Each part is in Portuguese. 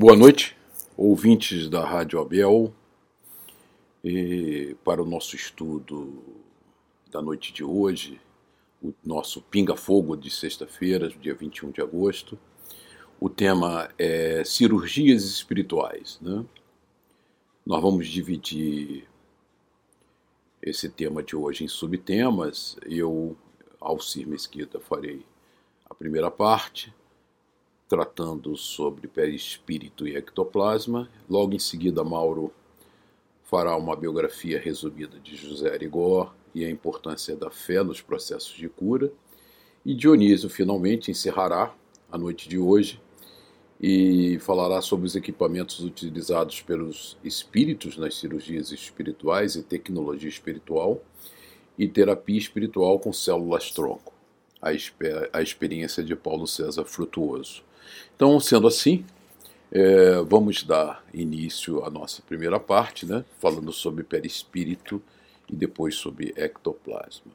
Boa noite, ouvintes da Rádio Abel, e para o nosso estudo da noite de hoje, o nosso Pinga Fogo de sexta-feira, dia 21 de agosto. O tema é cirurgias espirituais. Né? Nós vamos dividir esse tema de hoje em subtemas. Eu, Alcir Mesquita, farei a primeira parte, tratando sobre perispírito e ectoplasma. Logo em seguida, Mauro fará uma biografia resumida de José Arigó e a importância da fé nos processos de cura. E Dionísio finalmente encerrará a noite de hoje e falará sobre os equipamentos utilizados pelos espíritos nas cirurgias espirituais e tecnologia espiritual e terapia espiritual com células-tronco, a, a experiência de Paulo César Frutuoso. Então, sendo assim, é, vamos dar início à nossa primeira parte, né, falando sobre perispírito e depois sobre ectoplasma.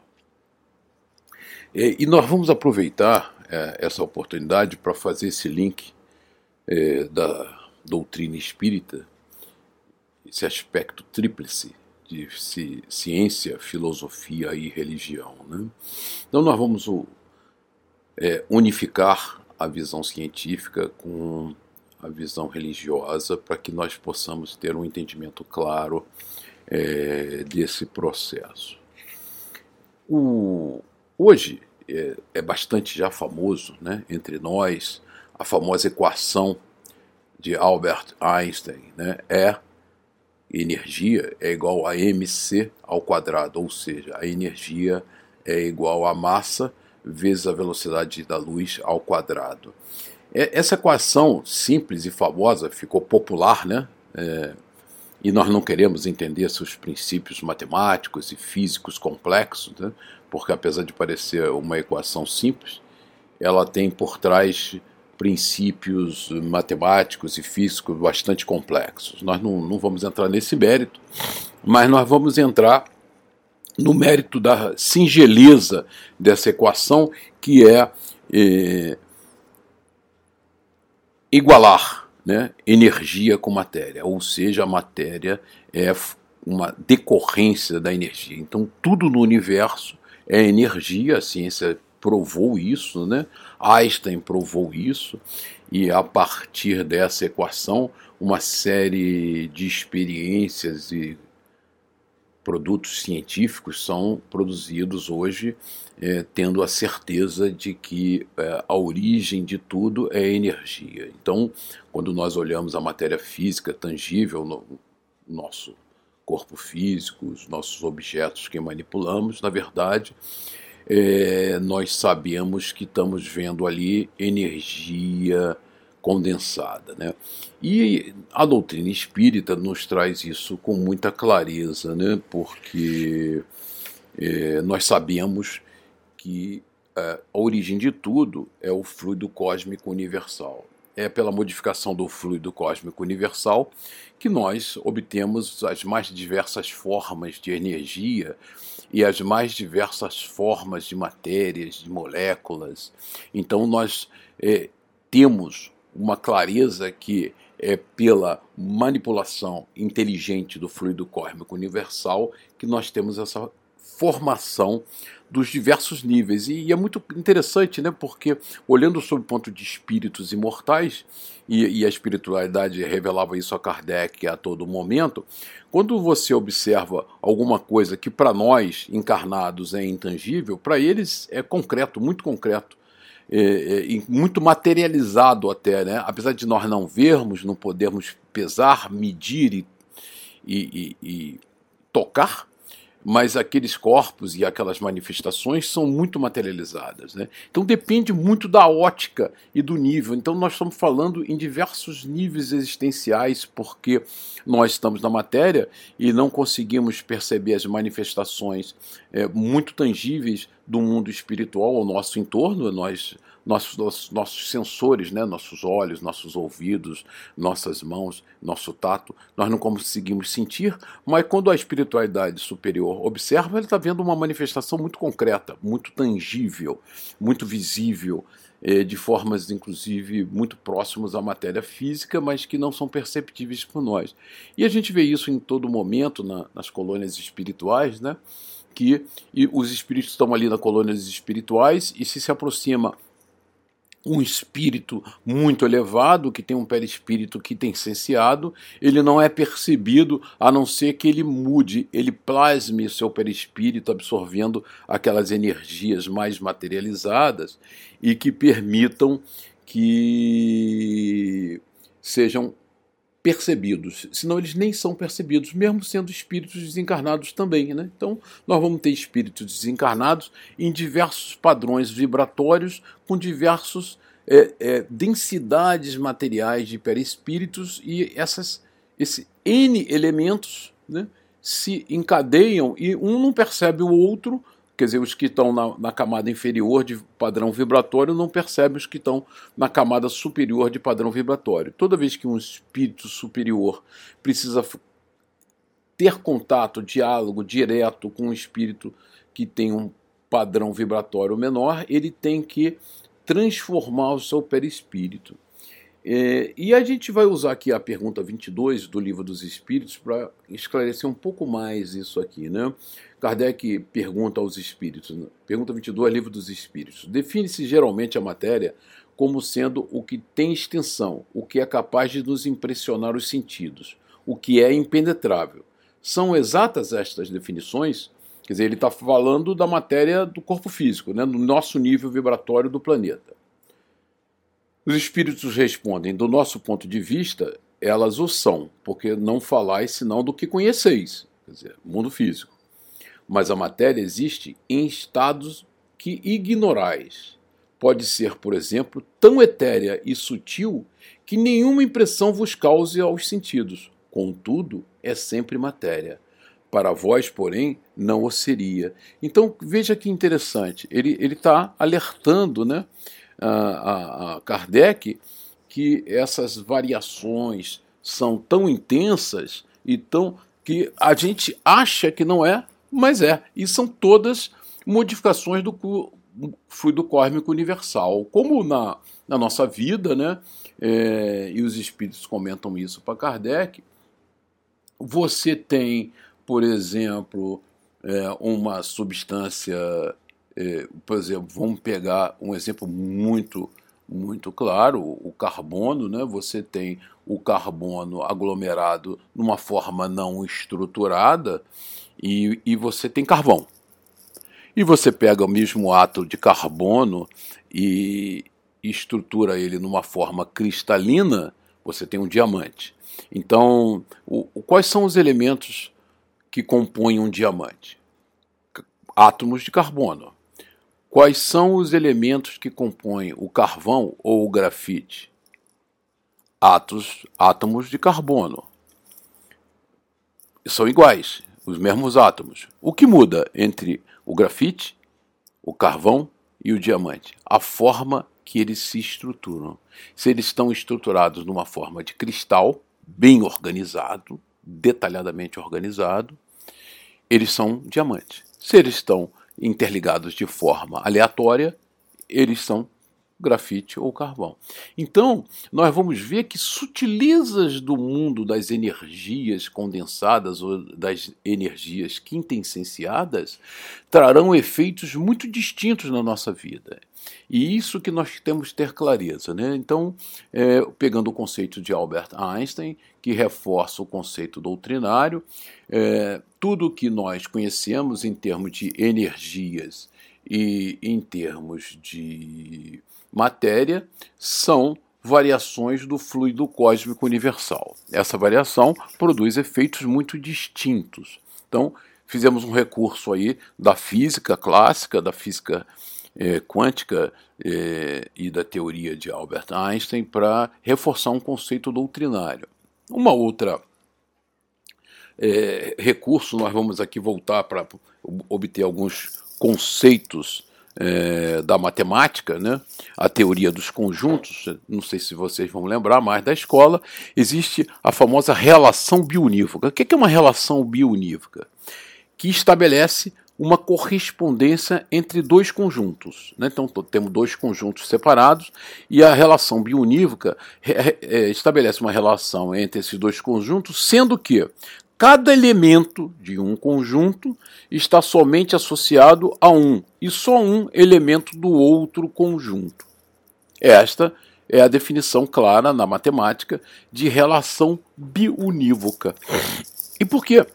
E, e nós vamos aproveitar é, essa oportunidade para fazer esse link é, da doutrina espírita, esse aspecto tríplice de ciência, filosofia e religião. Né? Então, nós vamos é, unificar a visão científica com a visão religiosa para que nós possamos ter um entendimento claro é, desse processo. O, hoje é, é, bastante já famoso né, entre nós a famosa equação de Albert Einstein, né, é energia é igual a mc ao quadrado, ou seja, a energia é igual a massa vezes a velocidade da luz ao quadrado. É, essa equação simples e famosa ficou popular, né? É, e nós não queremos entender seus princípios matemáticos e físicos complexos, né? porque apesar de parecer uma equação simples, ela tem por trás princípios matemáticos e físicos bastante complexos. Nós não, não vamos entrar nesse mérito, mas nós vamos entrar no mérito da singeleza dessa equação, que é, é igualar né, energia com matéria, ou seja, a matéria é uma decorrência da energia. Então, tudo no universo é energia, a ciência provou isso, né? Einstein provou isso, e a partir dessa equação, uma série de experiências e produtos científicos são produzidos hoje é, tendo a certeza de que é, a origem de tudo é energia. Então, quando nós olhamos a matéria física tangível no nosso corpo físico, os nossos objetos que manipulamos, na verdade, é, nós sabemos que estamos vendo ali energia condensada. Né? E a doutrina espírita nos traz isso com muita clareza, né? porque é, nós sabemos que é, a origem de tudo é o fluido cósmico universal. É pela modificação do fluido cósmico universal que nós obtemos as mais diversas formas de energia e as mais diversas formas de matérias, de moléculas. Então, nós é, temos uma clareza que é pela manipulação inteligente do fluido cósmico universal que nós temos essa formação dos diversos níveis. E, é muito interessante, né? Porque olhando sob o ponto de espíritos imortais, e, e, a espiritualidade revelava isso a Kardec a todo momento, quando você observa alguma coisa que para nós, encarnados, é intangível, para eles é concreto, muito concreto é, é, muito materializado até, né? apesar de nós não vermos, não podermos pesar, medir e, e, e, e tocar, mas aqueles corpos e aquelas manifestações são muito materializadas. Né? Então depende muito da ótica e do nível. Então nós estamos falando em diversos níveis existenciais, porque nós estamos na matéria e não conseguimos perceber as manifestações é, muito tangíveis do mundo espiritual ao nosso entorno. Nós nossos, nossos, nossos sensores, né, nossos olhos, nossos ouvidos, nossas mãos, nosso tato, nós não conseguimos sentir, mas quando a espiritualidade superior observa, ele está vendo uma manifestação muito concreta, muito tangível, muito visível. é, de formas, inclusive, muito próximas à matéria física, mas que não são perceptíveis por nós. E a gente vê isso em todo momento na, nas colônias espirituais, né? que os espíritos estão ali nas colônias espirituais e se se aproxima um espírito muito elevado, que tem um perispírito que tem senseado, ele não é percebido a não ser que ele mude, ele plasme seu perispírito absorvendo aquelas energias mais materializadas e que permitam que sejam percebidos, senão eles nem são percebidos, mesmo sendo espíritos desencarnados também. Né? Então, nós vamos ter espíritos desencarnados em diversos padrões vibratórios, com diversos é, é, densidades materiais de perispíritos e essas, esse N elementos né, se encadeiam e um não percebe o outro Quer dizer, os que estão na, na, camada inferior de padrão vibratório não percebem os que estão na camada superior de padrão vibratório. Toda vez que um espírito superior precisa ter contato, diálogo direto com um espírito que tem um padrão vibratório menor, ele tem que transformar o seu perispírito. É, e a gente vai usar aqui a pergunta 22 do Livro dos Espíritos para esclarecer um pouco mais isso aqui. Né? Kardec pergunta aos espíritos, né? pergunta 22, Livro dos Espíritos: define-se geralmente a matéria como sendo o que tem extensão, o que é capaz de nos impressionar os sentidos, o que é impenetrável. São exatas estas definições? Quer dizer, ele está falando da matéria do corpo físico, né, do nosso nível vibratório do planeta. Os espíritos respondem: do nosso ponto de vista, elas o são, porque não falais senão do que conheceis, quer dizer, mundo físico mas a matéria existe em estados que ignorais. Pode ser, por exemplo, tão etérea e sutil que nenhuma impressão vos cause aos sentidos. Contudo, é sempre matéria. Para vós, porém, não o seria. Então, veja que interessante. Ele está alertando né, a, a, Kardec que essas variações são tão intensas e tão que a gente acha que não é, mas é, e são todas modificações do fluido cósmico universal. Como na, na nossa vida, né, é, e os espíritos comentam isso para Kardec, você tem, por exemplo, é, uma substância, por exemplo, vamos pegar um exemplo muito muito claro, o carbono, né? Você tem o carbono aglomerado numa forma não estruturada e, e você tem carvão. E você pega o mesmo átomo de carbono e estrutura ele numa forma cristalina, você tem um diamante. Então, o, o, quais são os elementos que compõem um diamante? Átomos de carbono. Quais são os elementos que compõem o carvão ou o grafite? Atos, átomos de carbono. São iguais, os mesmos átomos. O que muda entre o grafite, o carvão e o diamante? A forma que eles se estruturam. Se eles estão estruturados numa forma de cristal, bem organizado, detalhadamente organizado, eles são diamantes. Se eles estão interligados de forma aleatória, eles são grafite ou carvão. Então, nós vamos ver que sutilezas do mundo das energias condensadas ou das energias quintessenciadas trarão efeitos muito distintos na nossa vida. E isso que nós temos que ter clareza. Né? Então, é, pegando o conceito de Albert Einstein, que reforça o conceito doutrinário, é, tudo que nós conhecemos em termos de energias e em termos de matéria são variações do fluido cósmico universal. Essa variação produz efeitos muito distintos. Então, fizemos um recurso aí da física clássica, da física é, quântica é, e da teoria de Albert Einstein para reforçar um conceito doutrinário. Uma outra é, recurso, nós vamos aqui voltar para obter alguns conceitos é, da matemática, né? a teoria dos conjuntos, não sei se vocês vão lembrar mais da escola, existe a famosa relação bionívoca. O que é uma relação bionívoca? Que estabelece uma correspondência entre dois conjuntos. Né? Então temos dois conjuntos separados e a relação bionívoca é, estabelece uma relação entre esses dois conjuntos, sendo que cada elemento de um conjunto está somente associado a um e só um elemento do outro conjunto. Esta é a definição clara na matemática de relação biunívoca. E por que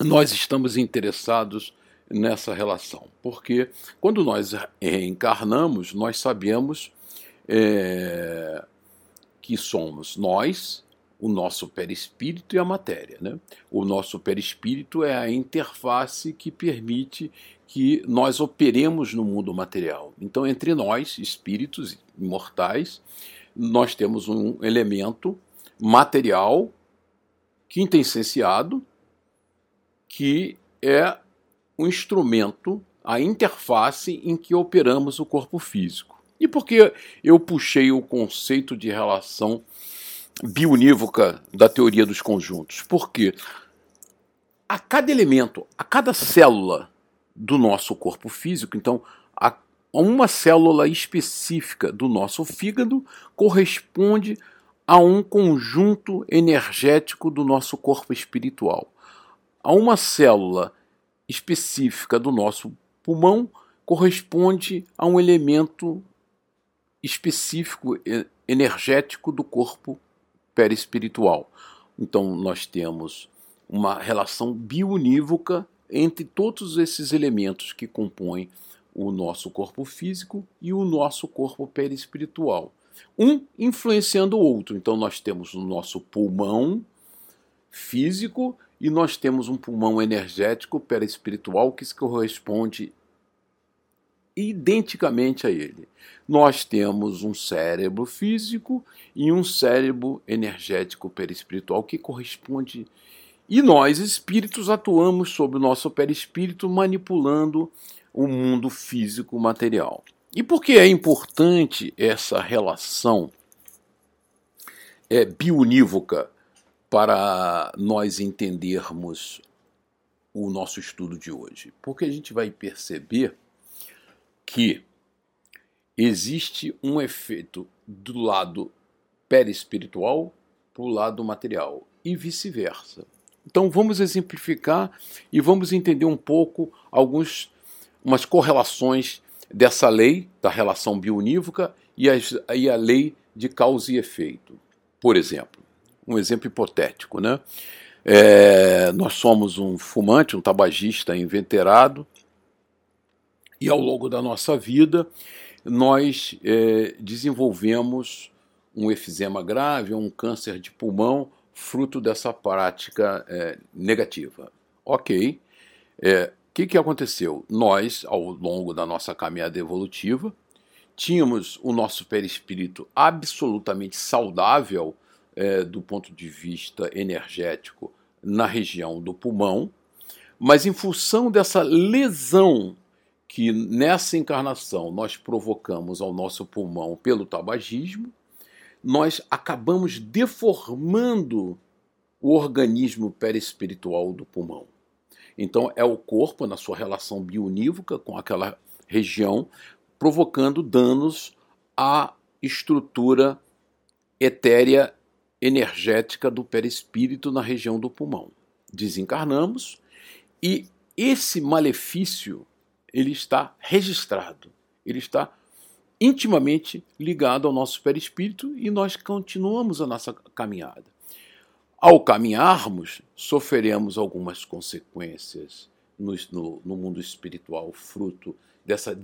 nós estamos interessados nessa relação? Porque quando nós reencarnamos, nós sabemos é, que somos nós, o nosso perispírito e a matéria. Né? O nosso perispírito é a interface que permite que nós operemos no mundo material. Então, entre nós, espíritos imortais, nós temos um elemento material quintessenciado que é um instrumento, a interface em que operamos o corpo físico. E por que eu puxei o conceito de relação bionívoca da teoria dos conjuntos? Porque a cada elemento, a cada célula do nosso corpo físico, então a uma célula específica do nosso fígado corresponde a um conjunto energético do nosso corpo espiritual. A uma célula específica do nosso pulmão corresponde a um elemento específico energético do corpo perispiritual. Então nós temos uma relação bionívoca entre todos esses elementos que compõem o nosso corpo físico e o nosso corpo perispiritual. Um influenciando o outro. Então nós temos o nosso pulmão físico e nós temos um pulmão energético perispiritual que corresponde identicamente a ele. Nós temos um cérebro físico e um cérebro energético perispiritual que corresponde e nós espíritos atuamos sobre o nosso perispírito manipulando o mundo físico material. E por que é importante essa relação é, bionívoca para nós entendermos o nosso estudo de hoje? Porque a gente vai perceber que existe um efeito do lado perispiritual para o lado material e vice-versa. Então vamos exemplificar e vamos entender um pouco alguns umas correlações dessa lei da relação bionívoca e, as, e a lei de causa e efeito. Por exemplo, um exemplo hipotético, né? É, nós somos um fumante, um tabagista inveterado, e ao longo da nossa vida nós é, desenvolvemos um efizema grave, um câncer de pulmão, fruto dessa prática é, negativa. Ok. É, o que, que aconteceu? Nós, ao longo da nossa caminhada evolutiva, tínhamos o nosso perispírito absolutamente saudável é, do ponto de vista energético na região do pulmão, mas em função dessa lesão que nessa encarnação nós provocamos ao nosso pulmão pelo tabagismo, nós acabamos deformando o organismo perispiritual do pulmão. Então, é o corpo, na sua relação bionívoca com aquela região, provocando danos à estrutura etérea energética do perispírito na região do pulmão. Desencarnamos e esse malefício ele está registrado, ele está intimamente ligado ao nosso perispírito e nós continuamos a nossa caminhada. Ao caminharmos, sofreremos algumas consequências no, no, no mundo espiritual, fruto dessa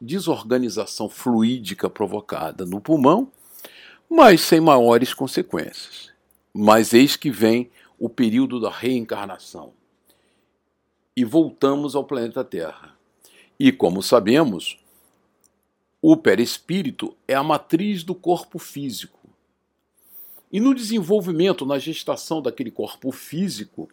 desorganização fluídica provocada no pulmão, mas sem maiores consequências. Mas eis que vem o período da reencarnação. E voltamos ao planeta Terra. E como sabemos, o perispírito é a matriz do corpo físico. E no desenvolvimento, na gestação daquele corpo físico,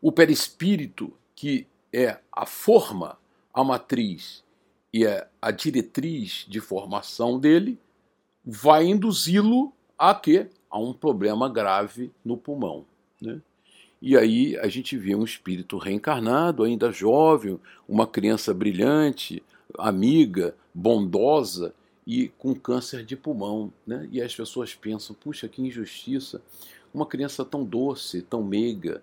o perispírito, que é a forma, a matriz e é a diretriz de formação dele, vai induzi-lo a quê? A um problema grave no pulmão. Né? E aí a gente vê um espírito reencarnado, ainda jovem, uma criança brilhante, amiga, bondosa e com câncer de pulmão. Né? E as pessoas pensam: puxa, que injustiça! Uma criança tão doce, tão meiga,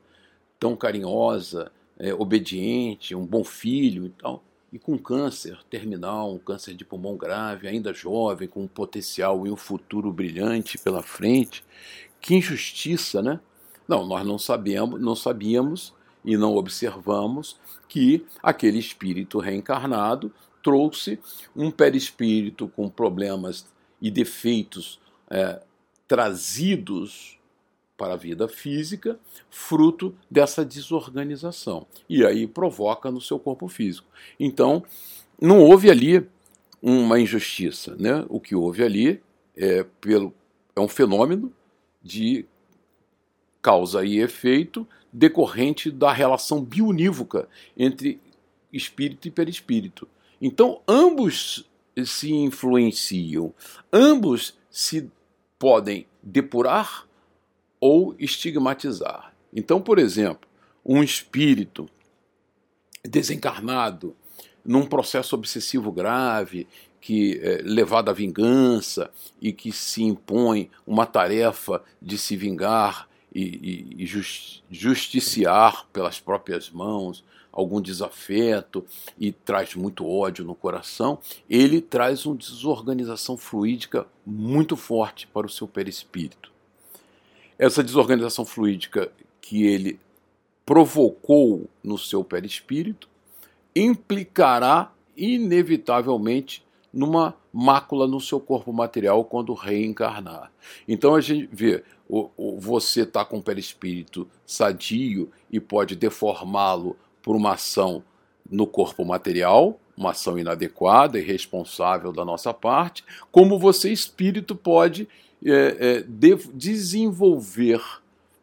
tão carinhosa, é, obediente, um bom filho e tal, e com câncer terminal, um câncer de pulmão grave, ainda jovem, com um potencial e um futuro brilhante pela frente. Que injustiça, né? Não, nós não sabemos, não sabíamos e não observamos que aquele espírito reencarnado trouxe um perispírito com problemas e defeitos é, trazidos para a vida física, fruto dessa desorganização. E aí provoca no seu corpo físico. Então, não houve ali uma injustiça. Né? O que houve ali é, pelo, é um fenômeno de causa e efeito decorrente da relação bionívoca entre espírito e perispírito. Então, ambos se influenciam, ambos se podem depurar ou estigmatizar. Então, por exemplo, um espírito desencarnado num processo obsessivo grave, que é levado à vingança e que se impõe uma tarefa de se vingar e, e, justiciar pelas próprias mãos algum desafeto e traz muito ódio no coração, ele traz uma desorganização fluídica muito forte para o seu perispírito. Essa desorganização fluídica que ele provocou no seu perispírito implicará inevitavelmente numa mácula no seu corpo material quando reencarnar. Então a gente vê, o, você está com o perispírito sadio e pode deformá-lo por uma ação no corpo material, uma ação inadequada e irresponsável da nossa parte, como você, espírito, pode é, é, de, desenvolver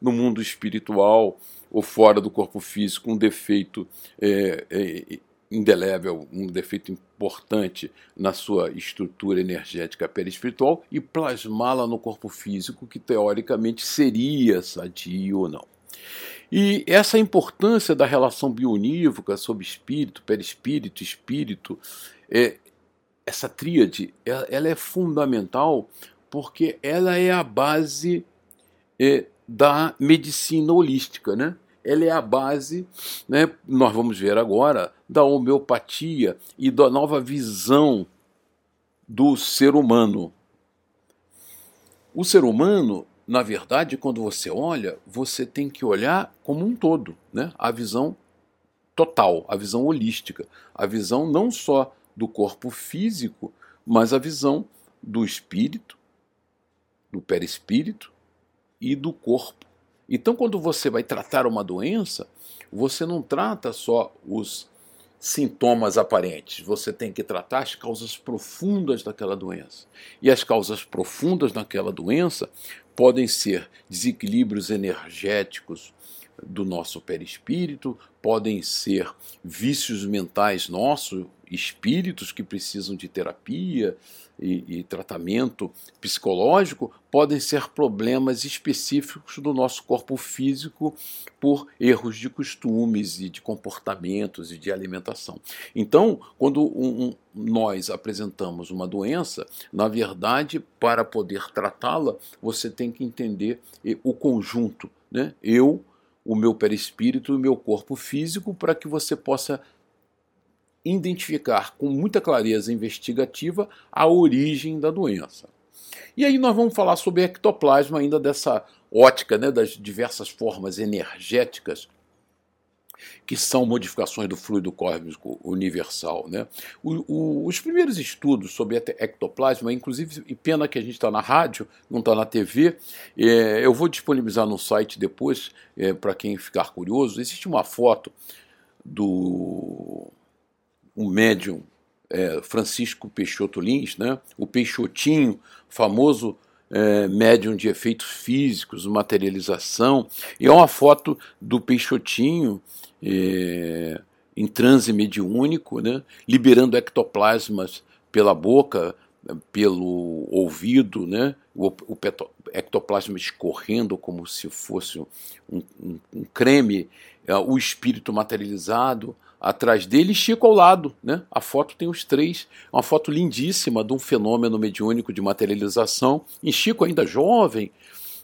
no mundo espiritual ou fora do corpo físico um defeito é, é indelével, um defeito importante na sua estrutura energética perispiritual e plasmá-la no corpo físico, que teoricamente seria sadio ou não. E essa importância da relação bionívoca sobre espírito, perispírito, espírito, é, essa tríade, ela, ela, é fundamental porque ela é a base é, da medicina holística, né? Ela é a base, né, nós vamos ver agora, da homeopatia e da nova visão do ser humano. O ser humano na verdade, quando você olha, você tem que olhar como um todo, né? a visão total, a visão holística, a visão não só do corpo físico, mas a visão do espírito, do perispírito e do corpo. Então, quando você vai tratar uma doença, você não trata só os sintomas aparentes, você tem que tratar as causas profundas daquela doença. E as causas profundas daquela doença podem ser desequilíbrios energéticos do nosso perispírito, podem ser vícios mentais nossos, espíritos que precisam de terapia e, e, tratamento psicológico, podem ser problemas específicos do nosso corpo físico por erros de costumes e de comportamentos e de alimentação. Então, quando um, um, nós apresentamos uma doença, na verdade, para poder tratá-la, você tem que entender o conjunto, né? Eu, o meu perispírito e o meu corpo físico, para que você possa identificar com muita clareza investigativa a origem da doença. E aí nós vamos falar sobre ectoplasma ainda dessa ótica, né, das diversas formas energéticas que são modificações do fluido cósmico universal. Né? O, o, os primeiros estudos sobre ectoplasma, inclusive, e pena que a gente está na rádio, não está na TV, é, eu vou disponibilizar no site depois, é, para quem ficar curioso. Existe uma foto do um médium é, Francisco Peixoto Lins, né? o Peixotinho, famoso é, médium de efeitos físicos, materialização, e é uma foto do Peixotinho é, em transe mediúnico, né? liberando ectoplasmas pela boca, pelo ouvido, né? o, o ectoplasma escorrendo como se fosse um, um, um creme, é, o espírito materializado atrás dele e Chico ao lado. Né? A foto tem os três, uma foto lindíssima de um fenômeno mediúnico de materialização, em Chico ainda jovem,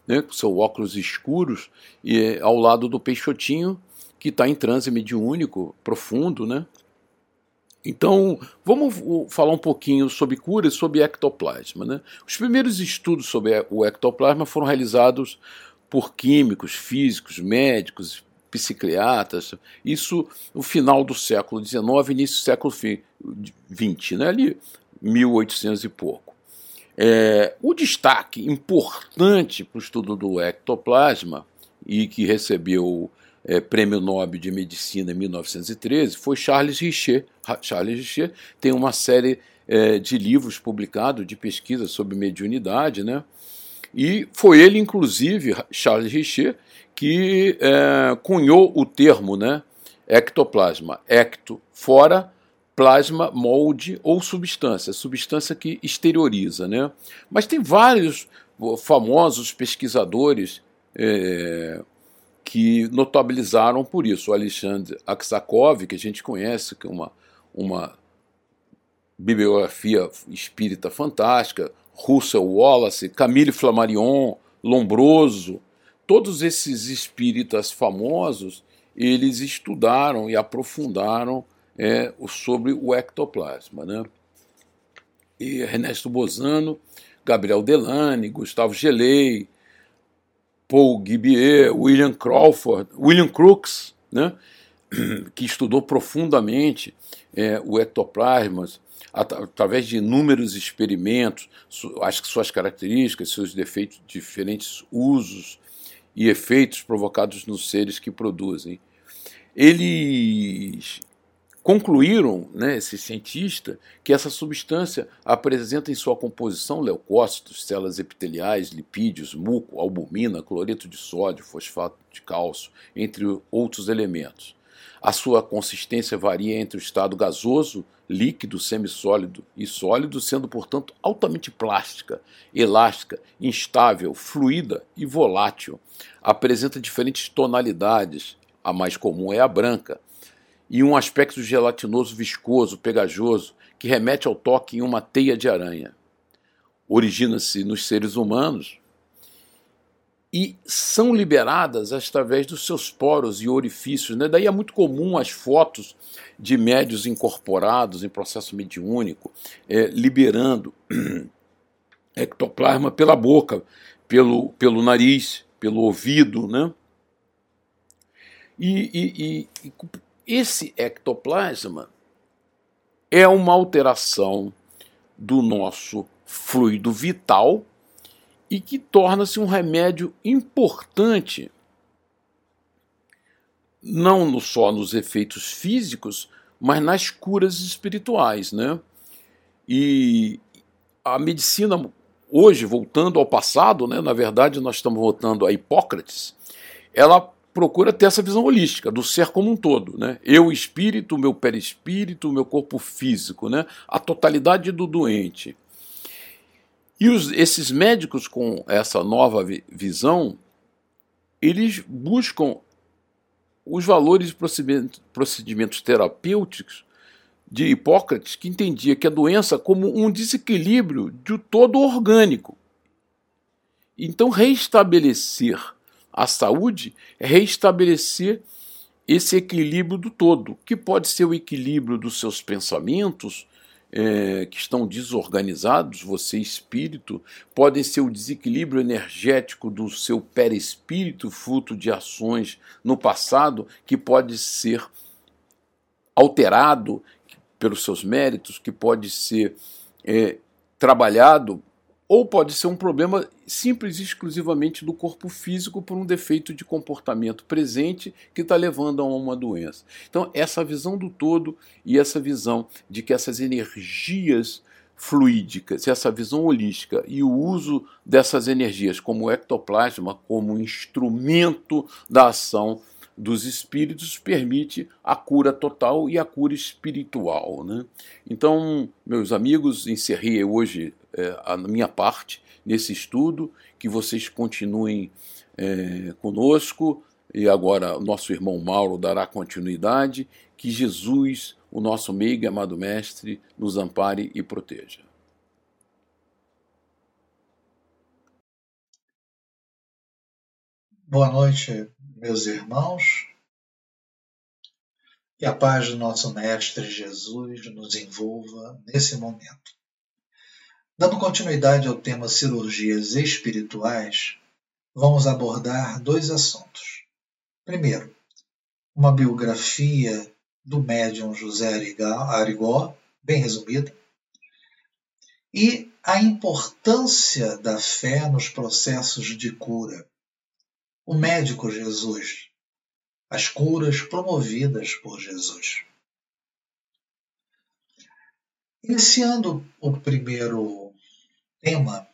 né, com seus óculos escuros, e ao lado do Peixotinho, que está em transe mediúnico profundo, né? Então, vamos falar um pouquinho sobre cura e sobre ectoplasma. Né? Os primeiros estudos sobre o ectoplasma foram realizados por químicos, físicos, médicos, psiquiatras, isso no final do século XIX, início do século XX, né? ali 1800 e pouco. É, o destaque importante para o estudo do ectoplasma e que recebeu é, Prêmio Nobel de Medicina em 1913 foi Charles Richer. Charles Richer tem uma série é, de livros publicados de pesquisa sobre mediunidade, né? E foi ele, inclusive, Charles Richer, que é, cunhou o termo, né? Ectoplasma. Ecto, fora, plasma, molde ou substância, substância que exterioriza, né? Mas tem vários famosos pesquisadores é, que notabilizaram por isso. O Alexandre Aksakov, que a gente conhece, que é uma, uma bibliografia espírita fantástica, Russell Wallace, Camille Flammarion, Lombroso, todos esses espíritas famosos, eles estudaram e aprofundaram é, sobre o ectoplasma. Né? E Ernesto Bozano, Gabriel Delane, Gustavo Gelei, Paul Gibier, William Crawford, William Crookes, né, que estudou profundamente é, o ectoplasma através de inúmeros experimentos, as suas características, seus defeitos, diferentes usos e efeitos provocados nos seres que produzem. Eles Concluíram, né, esse cientista, que essa substância apresenta em sua composição leucócitos, células epiteliais, lipídios, muco, albumina, cloreto de sódio, fosfato de cálcio, entre outros elementos. A sua consistência varia entre o estado gasoso, líquido, semissólido e sólido, sendo, portanto, altamente plástica, elástica, instável, fluida e volátil. Apresenta diferentes tonalidades, a mais comum é a branca e um aspecto gelatinoso viscoso, pegajoso, que remete ao toque em uma teia de aranha. Origina-se nos seres humanos e são liberadas através dos seus poros e orifícios. Né? Daí é muito comum as fotos de médios incorporados em processo mediúnico, é, liberando ectoplasma pela boca, pelo, pelo nariz, pelo ouvido. Né? E, e, e, esse ectoplasma é uma alteração do nosso fluido vital e que torna-se um remédio importante não só nos efeitos físicos, mas nas curas espirituais, né? E a medicina hoje, voltando ao passado, né, na verdade nós estamos voltando a Hipócrates, ela procura ter essa visão holística do ser como um todo, né? Eu espírito, meu perispírito, meu corpo físico, né? A totalidade do doente. E os, esses médicos com essa nova visão, eles buscam os valores e procedimentos, procedimentos terapêuticos de Hipócrates, que entendia que a doença como um desequilíbrio de todo orgânico. Então, reestabelecer a saúde é reestabelecer esse equilíbrio do todo, que pode ser o equilíbrio dos seus pensamentos, é, que estão desorganizados, você espírito, pode ser o desequilíbrio energético do seu perispírito, fruto de ações no passado, que pode ser alterado pelos seus méritos, que pode ser é, trabalhado ou pode ser um problema simples e exclusivamente do corpo físico por um defeito de comportamento presente que está levando a uma doença. Então, essa visão do todo e essa visão de que essas energias fluídicas, essa visão holística e o uso dessas energias como ectoplasma, como instrumento da ação dos espíritos permite a cura total e a cura espiritual. Né? Então, meus amigos, encerrei hoje é, a minha parte nesse estudo, que vocês continuem é, conosco. E agora, nosso irmão Mauro dará continuidade. Que Jesus, o nosso meio e amado Mestre, nos ampare e proteja. Boa noite, meus irmãos. Que a paz do nosso Mestre Jesus nos envolva nesse momento. Dando continuidade ao tema cirurgias espirituais, vamos abordar dois assuntos. Primeiro, uma biografia do médium José Arigó, bem resumida, e a importância da fé nos processos de cura. O médico Jesus, as curas promovidas por Jesus. Iniciando o primeiro tema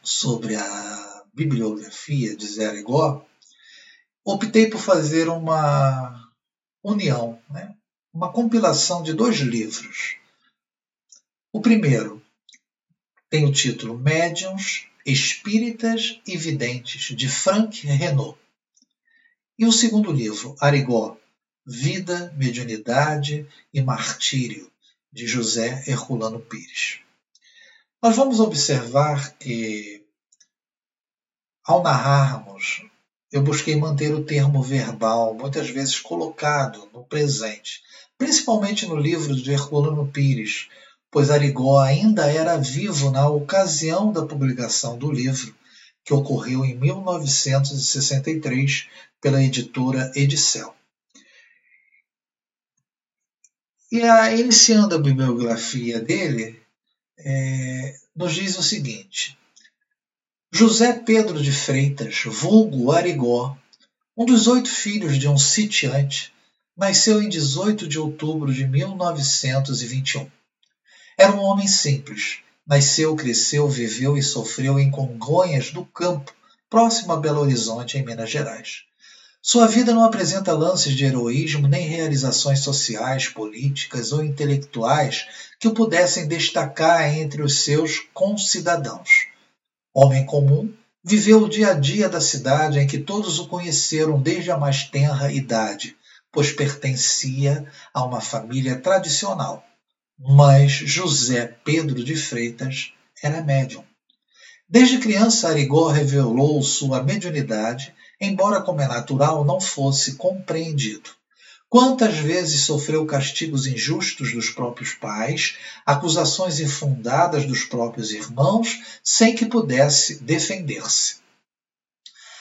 sobre a bibliografia de Zé Arigó, optei por fazer uma união, né? uma compilação de dois livros. O primeiro tem o título Médiuns, Espíritas e Videntes, de Frank Renault. E o segundo livro, Arigó, Vida, Mediunidade e Martírio, de José Herculano Pires. Nós vamos observar que, ao narrarmos, eu busquei manter o termo verbal, muitas vezes colocado no presente, principalmente no livro de Herculano Pires, pois Arigó ainda era vivo na ocasião da publicação do livro, que ocorreu em 1963 pela editora Edicel. E a, iniciando a bibliografia dele, é, nos diz o seguinte: José Pedro de Freitas, vulgo Arigó, um dos oito filhos de um sitiante, nasceu em 18 de outubro de 1921. Era um homem simples. Nasceu, cresceu, viveu e sofreu em Congonhas do Campo, próximo a Belo Horizonte, em Minas Gerais. Sua vida não apresenta lances de heroísmo nem realizações sociais, políticas ou intelectuais que o pudessem destacar entre os seus concidadãos. Homem comum, viveu o dia a dia da cidade em que todos o conheceram desde a mais tenra idade, pois pertencia a uma família tradicional mas José Pedro de Freitas era médium. Desde criança, Arigó revelou sua mediunidade, embora, como é natural, não fosse compreendido. Quantas vezes sofreu castigos injustos dos próprios pais, acusações infundadas dos próprios irmãos, sem que pudesse defender-se.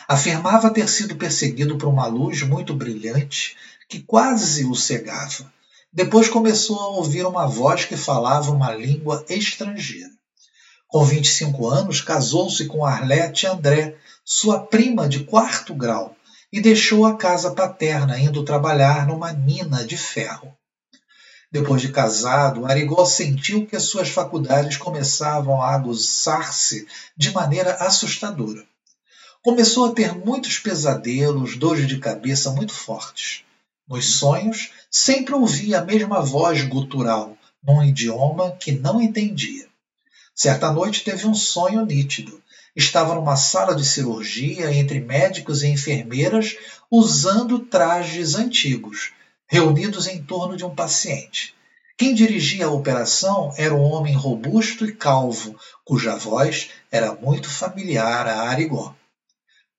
Afirmava ter sido perseguido por uma luz muito brilhante que quase o cegava depois começou a ouvir uma voz que falava uma língua estrangeira. Com 25 anos, casou-se com Arlete André, sua prima de quarto grau, e deixou a casa paterna, indo trabalhar numa mina de ferro. Depois de casado, Arigó sentiu que as suas faculdades começavam a aguçar-se de maneira assustadora. Começou a ter muitos pesadelos, dores de cabeça muito fortes. Nos sonhos, sempre ouvia a mesma voz gutural, num idioma que não entendia. Certa noite teve um sonho nítido. Estava numa sala de cirurgia entre médicos e enfermeiras usando trajes antigos, reunidos em torno de um paciente. Quem dirigia a operação era um homem robusto e calvo, cuja voz era muito familiar a Arigó.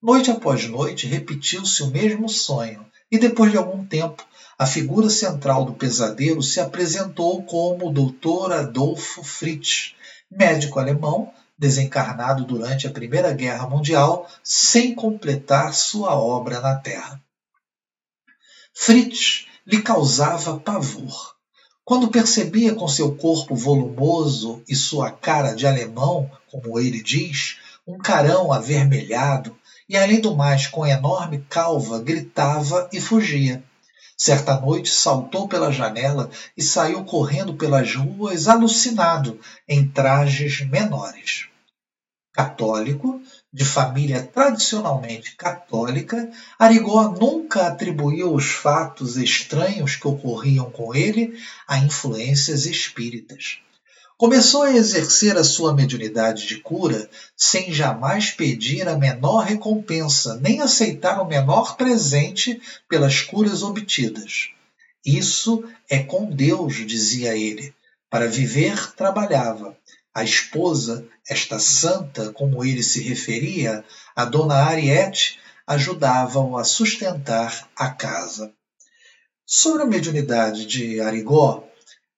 Noite após noite repetiu-se o mesmo sonho, e depois de algum tempo, a figura central do pesadelo se apresentou como o Dr. Adolfo Fritz, médico alemão desencarnado durante a Primeira Guerra Mundial sem completar sua obra na Terra. Fritz lhe causava pavor. Quando percebia com seu corpo volumoso e sua cara de alemão, como ele diz, um carão avermelhado, e além do mais com enorme calva gritava e fugia. Certa noite saltou pela janela e saiu correndo pelas ruas alucinado, em trajes menores. Católico, de família tradicionalmente católica, Arigó nunca atribuiu os fatos estranhos que ocorriam com ele a influências espíritas. Começou a exercer a sua mediunidade de cura sem jamais pedir a menor recompensa, nem aceitar o menor presente pelas curas obtidas. Isso é com Deus, dizia ele. Para viver, trabalhava. A esposa, esta santa, como ele se referia, a dona Ariete, ajudava-o a sustentar a casa. Sobre a mediunidade de Arigó,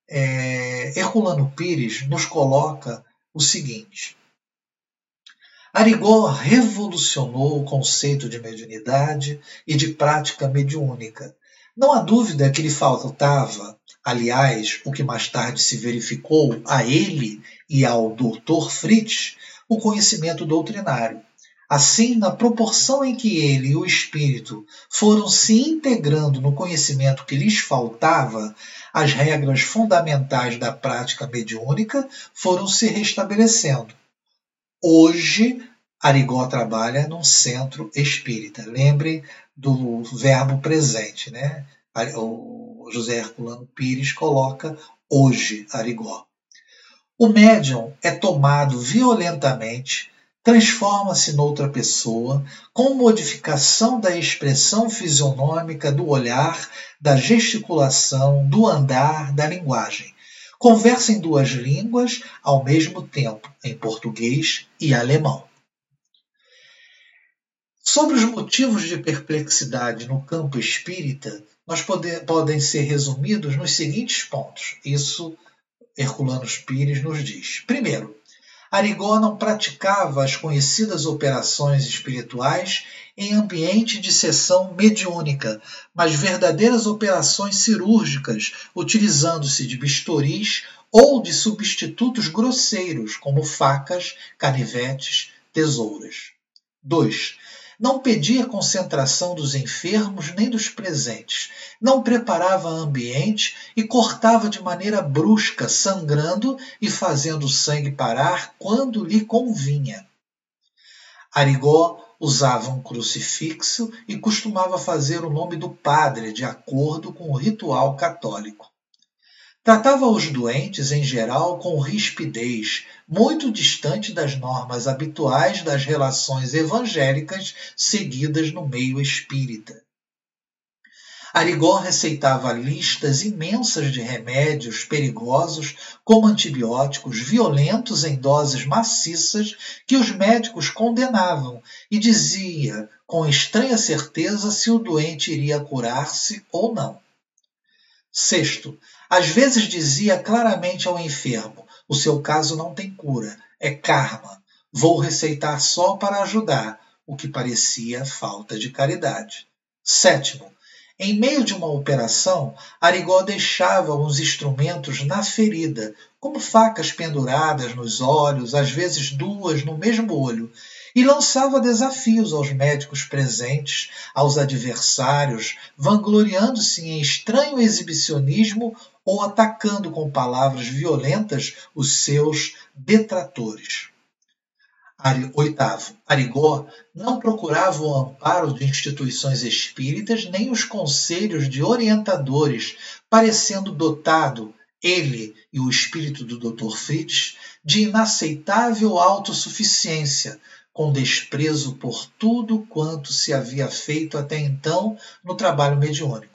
é, Herculano Pires nos coloca o seguinte: Arigó revolucionou o conceito de mediunidade e de prática mediúnica. Não há dúvida que lhe faltava, aliás, o que mais tarde se verificou a ele e ao Dr. Fritz, o conhecimento doutrinário. Assim, na proporção em que ele e o espírito foram se integrando no conhecimento que lhes faltava, as regras fundamentais da prática mediúnica foram se restabelecendo. Hoje, Arigó trabalha num centro espírita. Lembrem do verbo presente, né? O José Herculano Pires coloca hoje Arigó. O médium é tomado violentamente transforma-se noutra pessoa, com modificação da expressão fisionômica, do olhar, da gesticulação, do andar, da linguagem. Conversa em duas línguas ao mesmo tempo, em português e alemão. Sobre os motivos de perplexidade no campo espírita, nós pode, podem ser resumidos nos seguintes pontos. Isso Herculano Pires nos diz. Primeiro, Arigó não praticava as conhecidas operações espirituais em ambiente de sessão mediúnica, mas verdadeiras operações cirúrgicas, utilizando-se de bisturis ou de substitutos grosseiros, como facas, canivetes, tesouras. 2 não pedia concentração dos enfermos nem dos presentes, não preparava ambiente e cortava de maneira brusca, sangrando e fazendo o sangue parar quando lhe convinha. Arigó usava um crucifixo e costumava fazer o nome do padre de acordo com o ritual católico. Tratava os doentes, em geral, com rispidez, muito distante das normas habituais das relações evangélicas seguidas no meio espírita. Arigó receitava listas imensas de remédios perigosos, como antibióticos violentos em doses maciças, que os médicos condenavam, e dizia com estranha certeza se o doente iria curar-se ou não. Sexto, às vezes dizia claramente ao enfermo: o seu caso não tem cura, é karma. Vou receitar só para ajudar, o que parecia falta de caridade. Sétimo, em meio de uma operação, Arigó deixava uns instrumentos na ferida, como facas penduradas nos olhos, às vezes duas no mesmo olho, e lançava desafios aos médicos presentes, aos adversários, vangloriando-se em estranho exibicionismo ou atacando com palavras violentas os seus detratores. Oitavo, Arigó não procurava o amparo de instituições espíritas nem os conselhos de orientadores, parecendo dotado, ele e o espírito do Dr. Fritz, de inaceitável autossuficiência, com desprezo por tudo quanto se havia feito até então no trabalho mediúnico.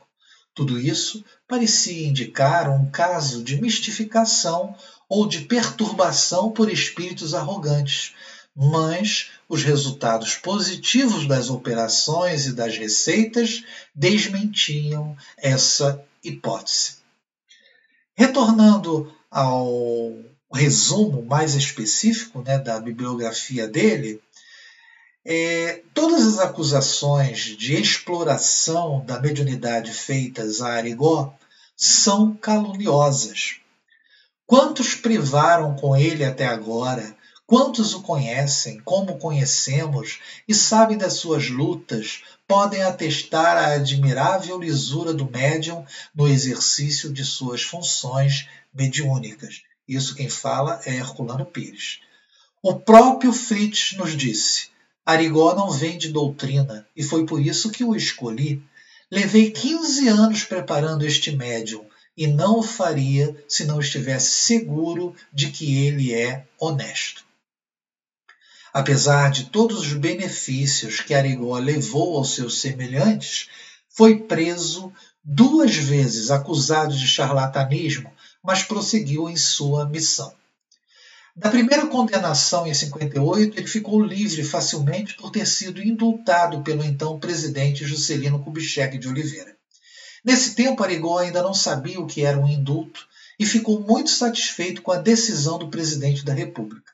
Tudo isso parecia indicar um caso de mistificação ou de perturbação por espíritos arrogantes, mas os resultados positivos das operações e das receitas desmentiam essa hipótese. Retornando ao resumo mais específico né, da bibliografia dele, é, todas as acusações de exploração da mediunidade feitas a Arigó são caluniosas. Quantos privaram com ele até agora? Quantos o conhecem, como conhecemos, e sabem das suas lutas, podem atestar a admirável lisura do médium no exercício de suas funções mediúnicas. Isso quem fala é Herculano Pires. O próprio Fritz nos disse: Arigó não vem de doutrina e foi por isso que o escolhi. Levei 15 anos preparando este médium e não o faria se não estivesse seguro de que ele é honesto. Apesar de todos os benefícios que Arigó levou aos seus semelhantes, foi preso duas vezes acusado de charlatanismo, mas prosseguiu em sua missão. Da primeira condenação em 58, ele ficou livre facilmente por ter sido indultado pelo então presidente Juscelino Kubitschek de Oliveira. Nesse tempo, Arigó ainda não sabia o que era um indulto e ficou muito satisfeito com a decisão do presidente da República.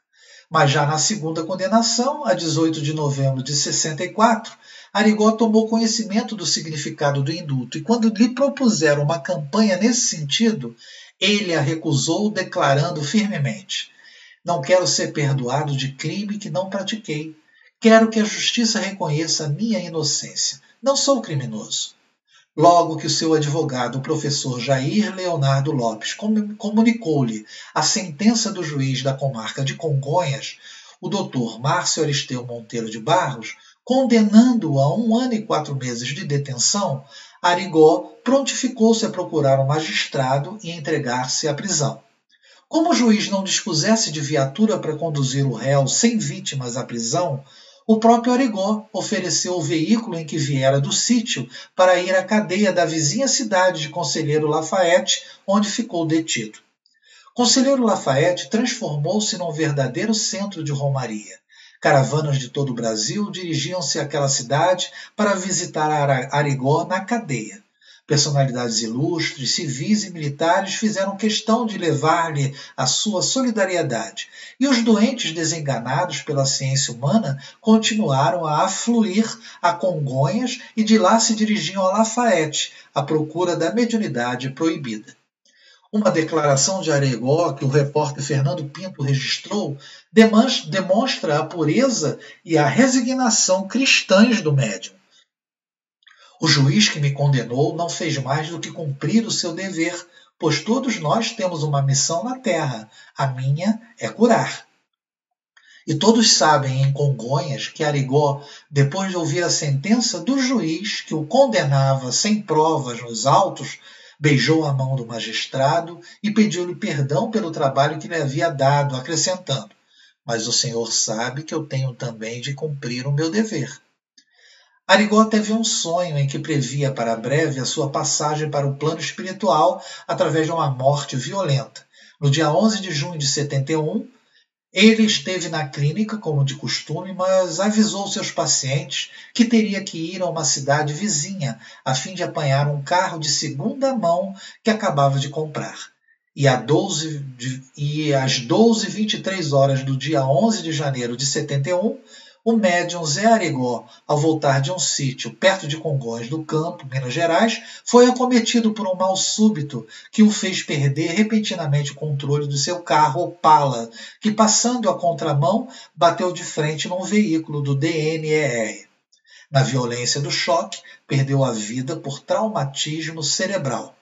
Mas já na segunda condenação, a 18 de novembro de 64, Arigó tomou conhecimento do significado do indulto e, quando lhe propuseram uma campanha nesse sentido, ele a recusou, declarando firmemente: Não quero ser perdoado de crime que não pratiquei. Quero que a justiça reconheça a minha inocência. Não sou criminoso. Logo que o seu advogado, o professor Jair Leonardo Lopes, comunicou-lhe a sentença do juiz da comarca de Congonhas, o doutor Márcio Aristeu Monteiro de Barros, condenando-o a um ano e quatro meses de detenção, Arigó prontificou-se a procurar um magistrado e entregar-se à prisão. Como o juiz não dispusesse de viatura para conduzir o réu sem vítimas à prisão, o próprio Arigó ofereceu o veículo em que viera do sítio para ir à cadeia da vizinha cidade de Conselheiro Lafayette, onde ficou detido. Conselheiro Lafayette transformou-se num verdadeiro centro de romaria. Caravanas de todo o Brasil dirigiam-se àquela cidade para visitar Arigó na cadeia. Personalidades ilustres, civis e militares fizeram questão de levar-lhe a sua solidariedade, e os doentes desenganados pela ciência humana continuaram a afluir a Congonhas e de lá se dirigiam a Lafayette, à procura da mediunidade proibida. Uma declaração de Aregó que o repórter Fernando Pinto registrou demonstra a pureza e a resignação cristãs do médium. O juiz que me condenou não fez mais do que cumprir o seu dever, pois todos nós temos uma missão na terra. A minha é curar. E todos sabem em Congonhas que Arigó, depois de ouvir a sentença do juiz que o condenava sem provas nos autos, beijou a mão do magistrado e pediu-lhe perdão pelo trabalho que lhe havia dado, acrescentando: Mas o senhor sabe que eu tenho também de cumprir o meu dever. Arigó teve um sonho em que previa para breve a sua passagem para o plano espiritual através de uma morte violenta. No dia 11 de junho de 71, ele esteve na clínica, como de costume, mas avisou seus pacientes que teria que ir a uma cidade vizinha a fim de apanhar um carro de segunda mão que acabava de comprar. E, 12 de, e às 12h23 horas do dia 11 de janeiro de 71, o médium Zé Arigó, ao voltar de um sítio perto de Congonhas do Campo, Minas Gerais, foi acometido por um mal súbito que o fez perder repentinamente o controle do seu carro Opala, que passando a contramão bateu de frente num veículo do DNER. Na violência do choque, perdeu a vida por traumatismo cerebral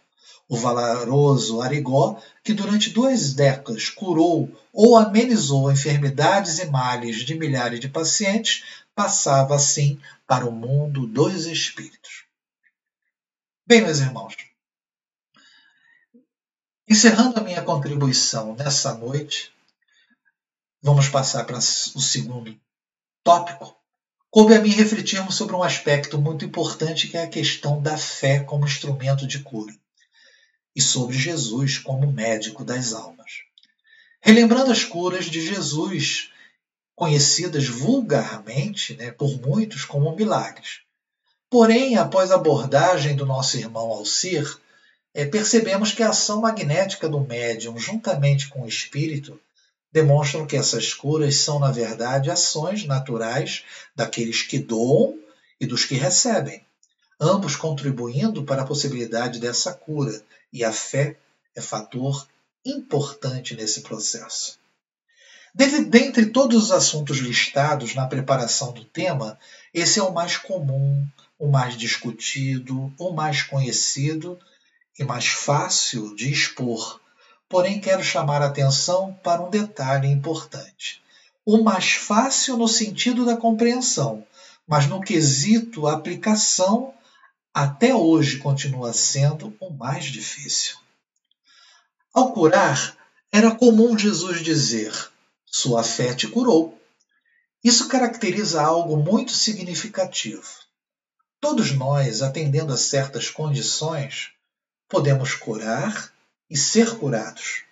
o valoroso Arigó, que durante duas décadas curou ou amenizou enfermidades e males de milhares de pacientes, passava assim para o mundo dos espíritos. Bem, meus irmãos, encerrando a minha contribuição nessa noite, vamos passar para o segundo tópico. Coube a mim refletirmos sobre um aspecto muito importante que é a questão da fé como instrumento de cura e sobre Jesus como médico das almas. Relembrando as curas de Jesus, conhecidas vulgarmente né, por muitos como milagres. Porém, após a abordagem do nosso irmão Alcir, é, percebemos que a ação magnética do médium, juntamente com o espírito, demonstram que essas curas são, na verdade, ações naturais daqueles que doam e dos que recebem, ambos contribuindo para a possibilidade dessa cura, e a fé é fator importante nesse processo. Dentre todos os assuntos listados na preparação do tema, esse é o mais comum, o mais discutido, o mais conhecido e mais fácil de expor. Porém, quero chamar a atenção para um detalhe importante. O mais fácil no sentido da compreensão, mas no quesito aplicação até hoje continua sendo o mais difícil. Ao curar, era comum Jesus dizer: Sua fé te curou. Isso caracteriza algo muito significativo. Todos nós, atendendo a certas condições, podemos curar e ser curados.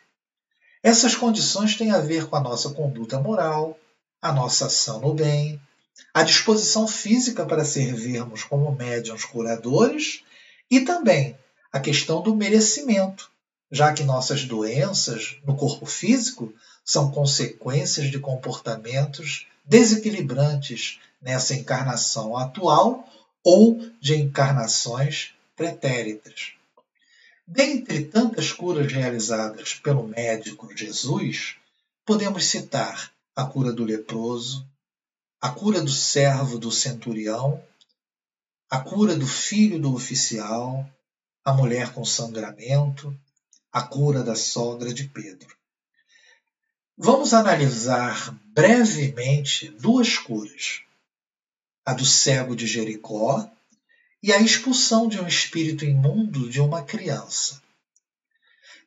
Essas condições têm a ver com a nossa conduta moral, a nossa ação no bem, a disposição física para servirmos como médiums curadores e também a questão do merecimento, já que nossas doenças no corpo físico são consequências de comportamentos desequilibrantes nessa encarnação atual ou de encarnações pretéritas. Dentre tantas curas realizadas pelo médico Jesus, podemos citar a cura do leproso, a cura do servo do centurião, a cura do filho do oficial, a mulher com sangramento, a cura da sogra de Pedro. Vamos analisar brevemente duas curas: a do cego de Jericó e a expulsão de um espírito imundo de uma criança.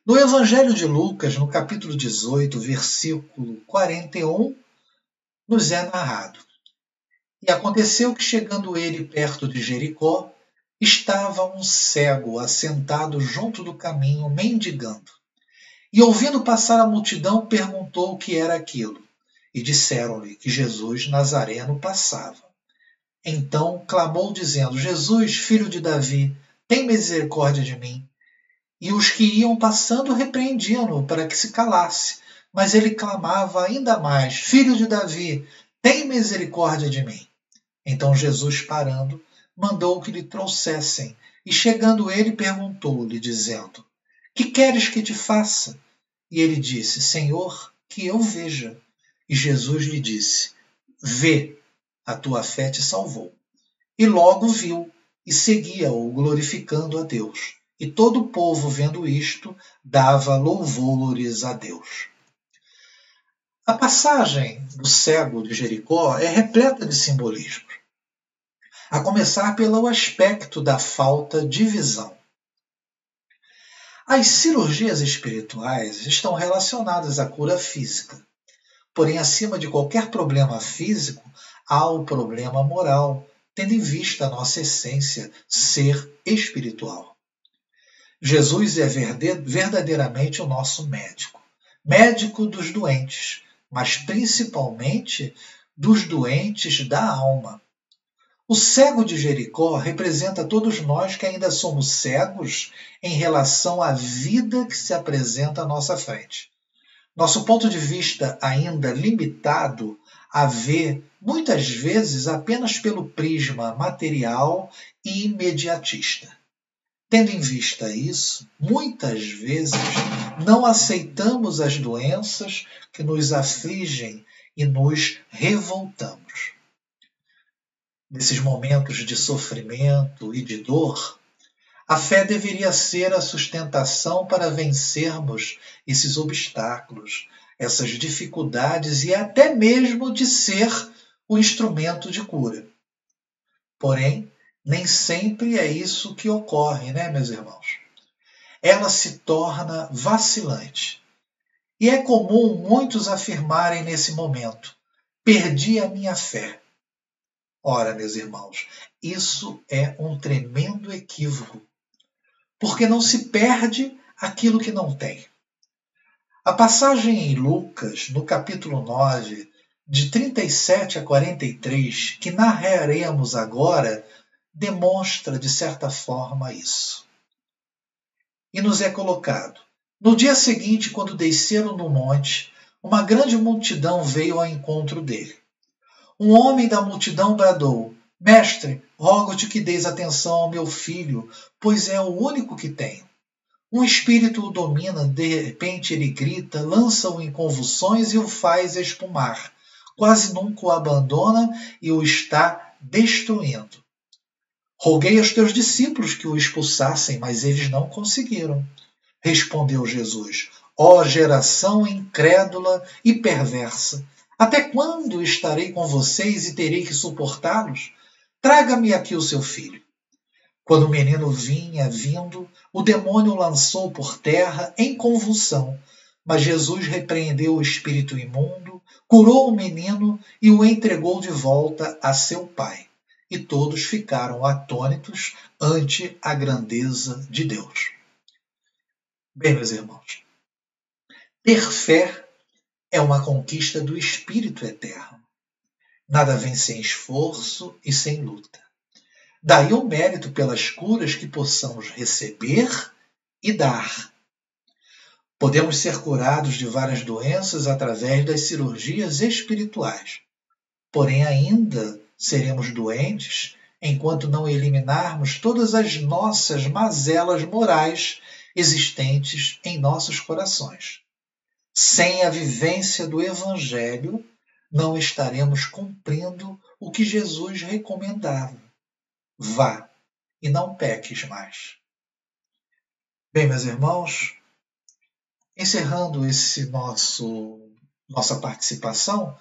No Evangelho de Lucas, no capítulo 18, versículo 41, nos é narrado: E aconteceu que, chegando ele perto de Jericó, estava um cego assentado junto do caminho, mendigando. E ouvindo passar a multidão, perguntou o que era aquilo. E disseram-lhe que Jesus Nazareno passava. Então clamou, dizendo: Jesus, filho de Davi, tem misericórdia de mim. E os que iam passando repreendiam-no para que se calasse. Mas ele clamava ainda mais: Filho de Davi, tem misericórdia de mim. Então Jesus, parando, mandou que lhe trouxessem. E chegando ele, perguntou-lhe, dizendo: Que queres que te faça? E ele disse: Senhor, que eu veja. E Jesus lhe disse: Vê, a tua fé te salvou. E logo viu e seguia-o, glorificando a Deus. E todo o povo, vendo isto, dava louvores a Deus. A passagem do cego de Jericó é repleta de simbolismos, a começar pelo aspecto da falta de visão. As cirurgias espirituais estão relacionadas à cura física. Porém, acima de qualquer problema físico, há o problema moral, tendo em vista a nossa essência, ser espiritual. Jesus é verdadeiramente o nosso médico, médico dos doentes, mas principalmente dos doentes da alma. O cego de Jericó representa todos nós que ainda somos cegos em relação à vida que se apresenta à nossa frente. Nosso ponto de vista ainda limitado a ver muitas vezes apenas pelo prisma material e imediatista. Tendo em vista isso, muitas vezes não aceitamos as doenças que nos afligem e nos revoltamos. Nesses momentos de sofrimento e de dor, a fé deveria ser a sustentação para vencermos esses obstáculos, essas dificuldades e até mesmo de ser o instrumento de cura. Porém, nem sempre é isso que ocorre, né, meus irmãos? Ela se torna vacilante. E é comum muitos afirmarem nesse momento: perdi a minha fé. Ora, meus irmãos, isso é um tremendo equívoco, porque não se perde aquilo que não tem. A passagem em Lucas, no capítulo 9, de 37 a 43, que narraremos agora, demonstra de certa forma isso. E nos é colocado: No dia seguinte, quando desceram no monte, uma grande multidão veio ao encontro dele. Um homem da multidão bradou: Mestre, rogo-te que deis atenção ao meu filho, pois é o único que tenho. Um espírito o domina, de repente ele grita, lança-o em convulsões e o faz espumar quase nunca o abandona e o está destruindo. Roguei aos teus discípulos que o expulsassem, mas eles não conseguiram. Respondeu Jesus: Ó oh, geração incrédula e perversa, até quando estarei com vocês e terei que suportá-los? Traga-me aqui o seu filho. Quando o menino vinha vindo, o demônio lançou por terra em convulsão, mas Jesus repreendeu o espírito imundo, curou o menino e o entregou de volta a seu pai. E todos ficaram atônitos ante a grandeza de Deus. Bem, meus irmãos, ter fé é uma conquista do espírito eterno. Nada vem sem esforço e sem luta. Daí o mérito pelas curas que possamos receber e dar. Podemos ser curados de várias doenças através das cirurgias espirituais. Porém, ainda seremos doentes enquanto não eliminarmos todas as nossas mazelas morais existentes em nossos corações. Sem a vivência do Evangelho, não estaremos cumprindo o que Jesus recomendava. Vá e não peques mais. Bem, meus irmãos, encerrando esse nosso nossa participação,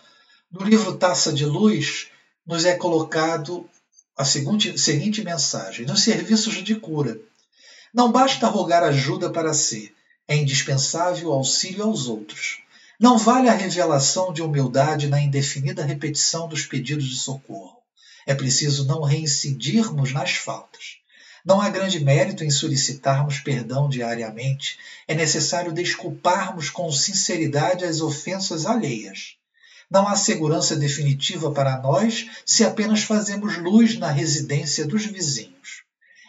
no livro Taça de Luz nos é colocado a seguinte, seguinte mensagem: nos serviços de cura, não basta rogar ajuda para si, é indispensável auxílio aos outros. Não vale a revelação de humildade na indefinida repetição dos pedidos de socorro. É preciso não reincidirmos nas faltas. Não há grande mérito em solicitarmos perdão diariamente. É necessário desculparmos com sinceridade as ofensas alheias. Não há segurança definitiva para nós se apenas fazemos luz na residência dos vizinhos.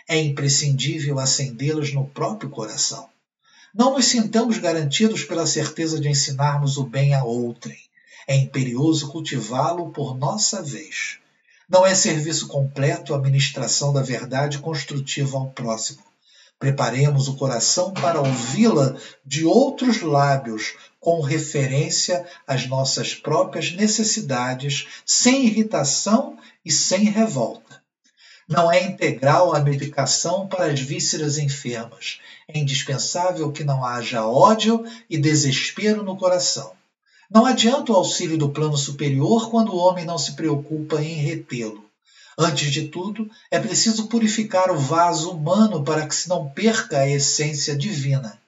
É imprescindível acendê-los no próprio coração. Não nos sintamos garantidos pela certeza de ensinarmos o bem a outrem. É imperioso cultivá-lo por nossa vez. Não é serviço completo a ministração da verdade construtiva ao próximo. Preparemos o coração para ouvi-la de outros lábios, com referência às nossas próprias necessidades, sem irritação e sem revolta. Não é integral a medicação para as vísceras enfermas. É indispensável que não haja ódio e desespero no coração. Não adianta o auxílio do plano superior quando o homem não se preocupa em retê-lo. Antes de tudo, é preciso purificar o vaso humano para que se não perca a essência divina.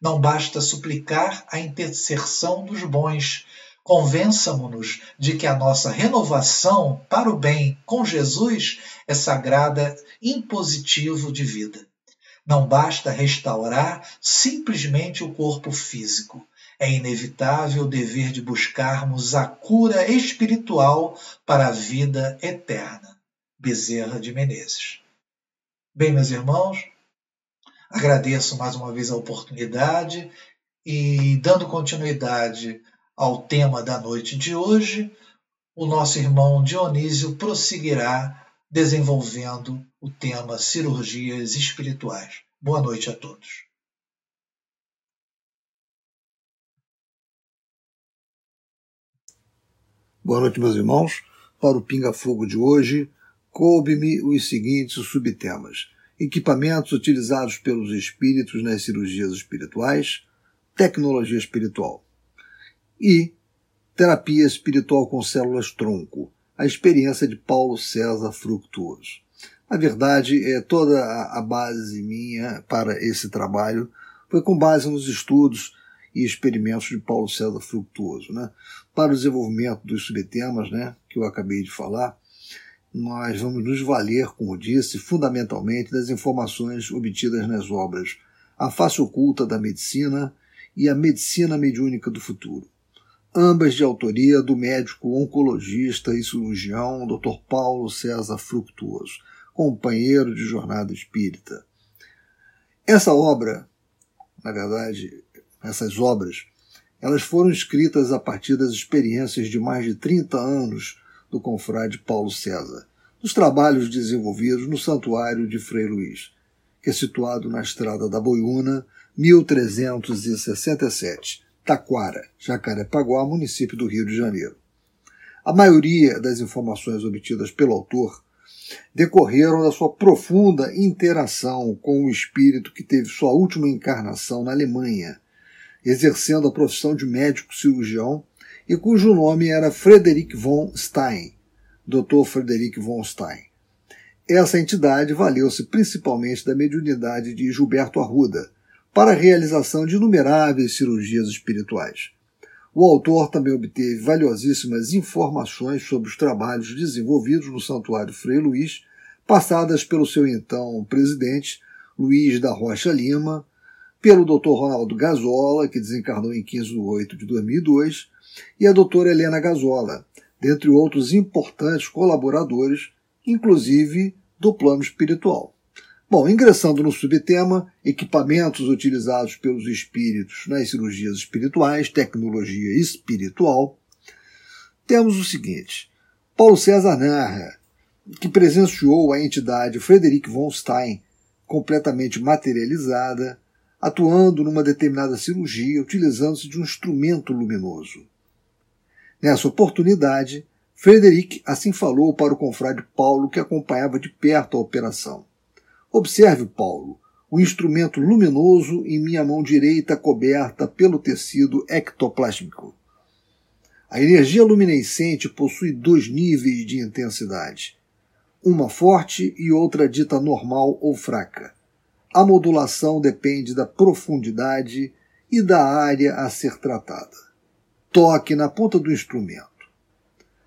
Não basta suplicar a intercessão dos bons. Convençamo-nos de que a nossa renovação para o bem com Jesus é sagrada, impositivo de vida. Não basta restaurar simplesmente o corpo físico é inevitável o dever de buscarmos a cura espiritual para a vida eterna. Bezerra de Menezes. Bem, meus irmãos, agradeço mais uma vez a oportunidade e, dando continuidade ao tema da noite de hoje, o nosso irmão Dionísio prosseguirá desenvolvendo o tema cirurgias espirituais. Boa noite a todos. Boa noite, meus irmãos. Para o Pinga Fogo de hoje, coube-me os seguintes subtemas: equipamentos utilizados pelos espíritos nas cirurgias espirituais, tecnologia espiritual e terapia espiritual com células tronco, a experiência de Paulo César Fructuoso. A verdade é toda a base minha para esse trabalho foi com base nos estudos e experimentos de Paulo César Fructuoso. Né? Para o desenvolvimento dos subtemas né, que eu acabei de falar, nós vamos nos valer, como disse, fundamentalmente das informações obtidas nas obras A Face Oculta da Medicina e A Medicina Mediúnica do Futuro, ambas de autoria do médico oncologista e cirurgião Dr. Paulo César Fructuoso, companheiro de jornada espírita. Essa obra, na verdade, essas obras, elas foram escritas a partir das experiências de mais de 30 anos do confrade Paulo César, dos trabalhos desenvolvidos no Santuário de Frei Luís, que é situado na Estrada da Boiúna, 1367, Taquara, Jacarepaguá, município do Rio de Janeiro. A maioria das informações obtidas pelo autor decorreram da sua profunda interação com o espírito que teve sua última encarnação na Alemanha, exercendo a profissão de médico cirurgião e cujo nome era Frederick von Stein, Dr. Frederick von Stein. essa entidade valeu-se principalmente da mediunidade de Gilberto Arruda para a realização de inumeráveis cirurgias espirituais. O autor também obteve valiosíssimas informações sobre os trabalhos desenvolvidos no Santuário Frei Luís, passadas pelo seu então presidente, Luiz da Rocha Lima, pelo Dr. Ronaldo Gazola, que desencarnou em 15 de 8 de 2002, e a doutora Helena Gazola, dentre outros importantes colaboradores, inclusive do plano espiritual. Bom, ingressando no subtema, equipamentos utilizados pelos espíritos nas cirurgias espirituais, tecnologia espiritual, temos o seguinte: Paulo César narra que presenciou a entidade Frederic von Stein completamente materializada, atuando numa determinada cirurgia, utilizando-se de um instrumento luminoso. Nessa oportunidade, Frederic assim falou para o confrade Paulo que acompanhava de perto a operação. Observe, Paulo, o instrumento luminoso em minha mão direita coberta pelo tecido ectoplásmico. A energia luminescente possui dois níveis de intensidade, uma forte e outra dita normal ou fraca. A modulação depende da profundidade e da área a ser tratada. Toque na ponta do instrumento.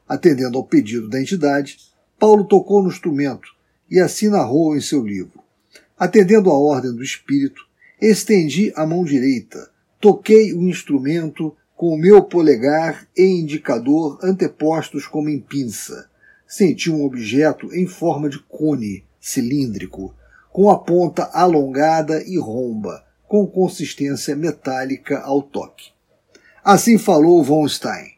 Atendendo ao pedido da entidade, Paulo tocou no instrumento e assim narrou em seu livro. Atendendo à ordem do espírito, estendi a mão direita, toquei o instrumento com o meu polegar e indicador antepostos como em pinça. Senti um objeto em forma de cone cilíndrico, com a ponta alongada e romba, com consistência metálica ao toque. Assim falou von Stein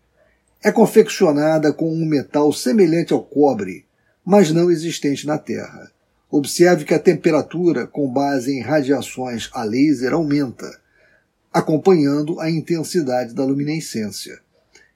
é confeccionada com um metal semelhante ao cobre, mas não existente na Terra. Observe que a temperatura, com base em radiações a laser, aumenta, acompanhando a intensidade da luminescência.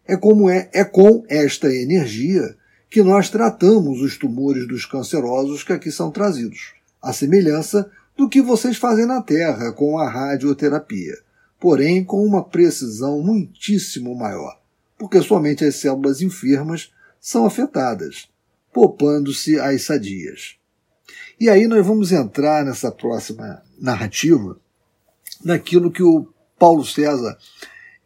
É, como é, é com esta energia que nós tratamos os tumores dos cancerosos que aqui são trazidos, a semelhança do que vocês fazem na Terra com a radioterapia, porém com uma precisão muitíssimo maior porque somente as células enfermas são afetadas, poupando-se as sadias. E aí nós vamos entrar nessa próxima narrativa naquilo que o Paulo César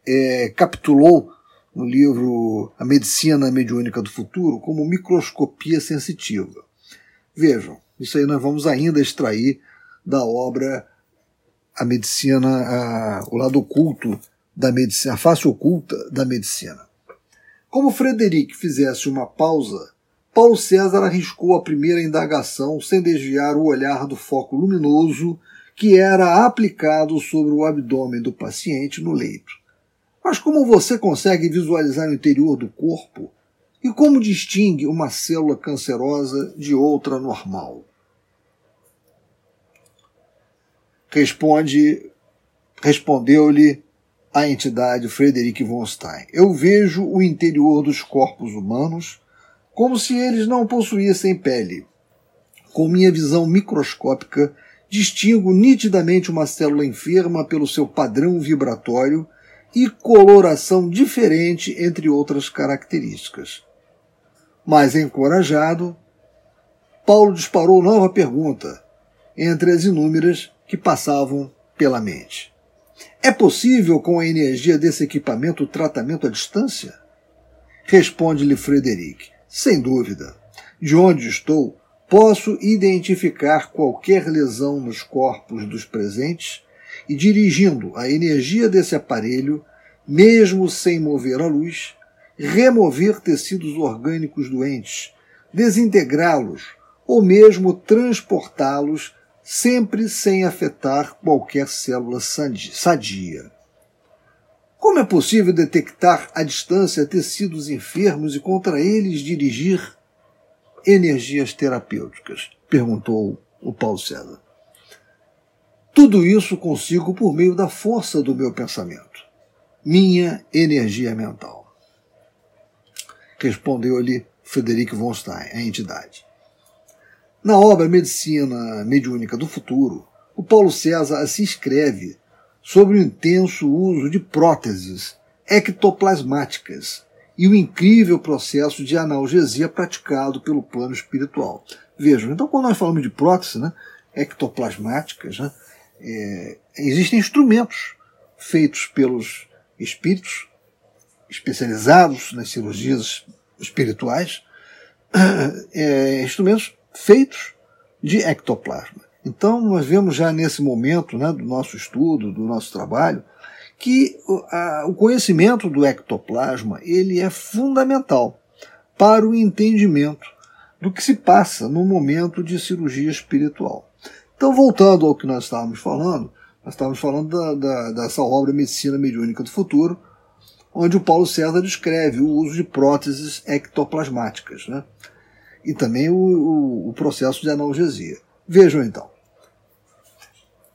é, capitulou no livro A Medicina Mediúnica do Futuro como microscopia sensitiva. Vejam, isso aí nós vamos ainda extrair da obra A Medicina, a, o lado oculto da medicina, a face oculta da medicina. Como Frederic fizesse uma pausa, Paulo César arriscou a primeira indagação sem desviar o olhar do foco luminoso que era aplicado sobre o abdômen do paciente no leito. Mas como você consegue visualizar o interior do corpo? E como distingue uma célula cancerosa de outra normal? Responde, respondeu-lhe a entidade Frederic von Stein. Eu vejo o interior dos corpos humanos como se eles não possuíssem pele. Com minha visão microscópica, distingo nitidamente uma célula enferma pelo seu padrão vibratório e coloração diferente, entre outras características. Mais encorajado, Paulo disparou nova pergunta, entre as inúmeras que passavam pela mente. É possível, com a energia desse equipamento, o tratamento à distância? Responde-lhe Frederic. Sem dúvida. De onde estou, posso identificar qualquer lesão nos corpos dos presentes e, dirigindo a energia desse aparelho, mesmo sem mover a luz, remover tecidos orgânicos doentes, desintegrá-los ou mesmo transportá-los sempre sem afetar qualquer célula sadia. Como é possível detectar à distância tecidos enfermos e contra eles dirigir energias terapêuticas? perguntou o Paulo César. Tudo isso consigo por meio da força do meu pensamento, minha energia mental. Respondeu-lhe Frederic von Stein, a entidade. Na obra Medicina Mediúnica do Futuro, o Paulo César se escreve sobre o intenso uso de próteses ectoplasmáticas e o incrível processo de analgesia praticado pelo plano espiritual. Vejam, então quando nós falamos de prótese né, ectoplasmáticas, né, é, existem instrumentos feitos pelos espíritos especializados nas cirurgias espirituais, é, instrumentos feitos de ectoplasma. Então, nós vemos já nesse momento né, do nosso estudo, do nosso trabalho, que a, o conhecimento do ectoplasma ele é fundamental para o entendimento do que se passa no momento de cirurgia espiritual. Então, voltando ao que nós estávamos falando, nós estávamos falando da, da, dessa obra Medicina Mediúnica do Futuro, onde o Paulo César descreve o uso de próteses ectoplasmáticas, né? e também o, o, o processo de analgesia. Vejam então.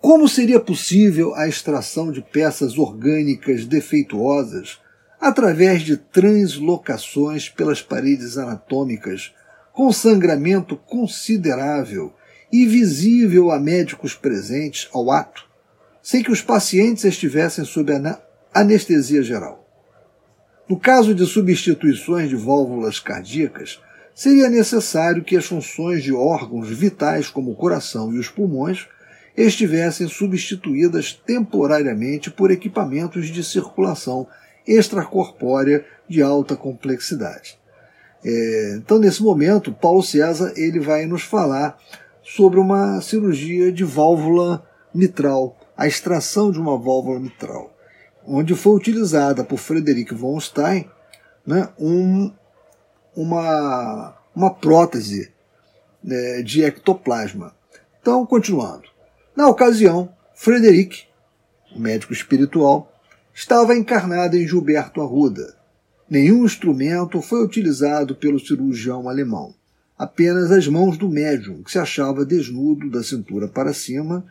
Como seria possível a extração de peças orgânicas defeituosas através de translocações pelas paredes anatômicas, com sangramento considerável e visível a médicos presentes ao ato, sem que os pacientes estivessem sob anestesia geral? No caso de substituições de válvulas cardíacas, seria necessário que as funções de órgãos vitais como o coração e os pulmões estivessem substituídas temporariamente por equipamentos de circulação extracorpórea de alta complexidade. É, então, nesse momento, Paulo César ele vai nos falar sobre uma cirurgia de válvula mitral, a extração de uma válvula mitral onde foi utilizada por Frederick von Stein né, um, uma, uma prótese né, de ectoplasma. Então, continuando. Na ocasião, Frederick, médico espiritual, estava encarnado em Gilberto Arruda. Nenhum instrumento foi utilizado pelo cirurgião alemão. Apenas as mãos do médium, que se achava desnudo da cintura para cima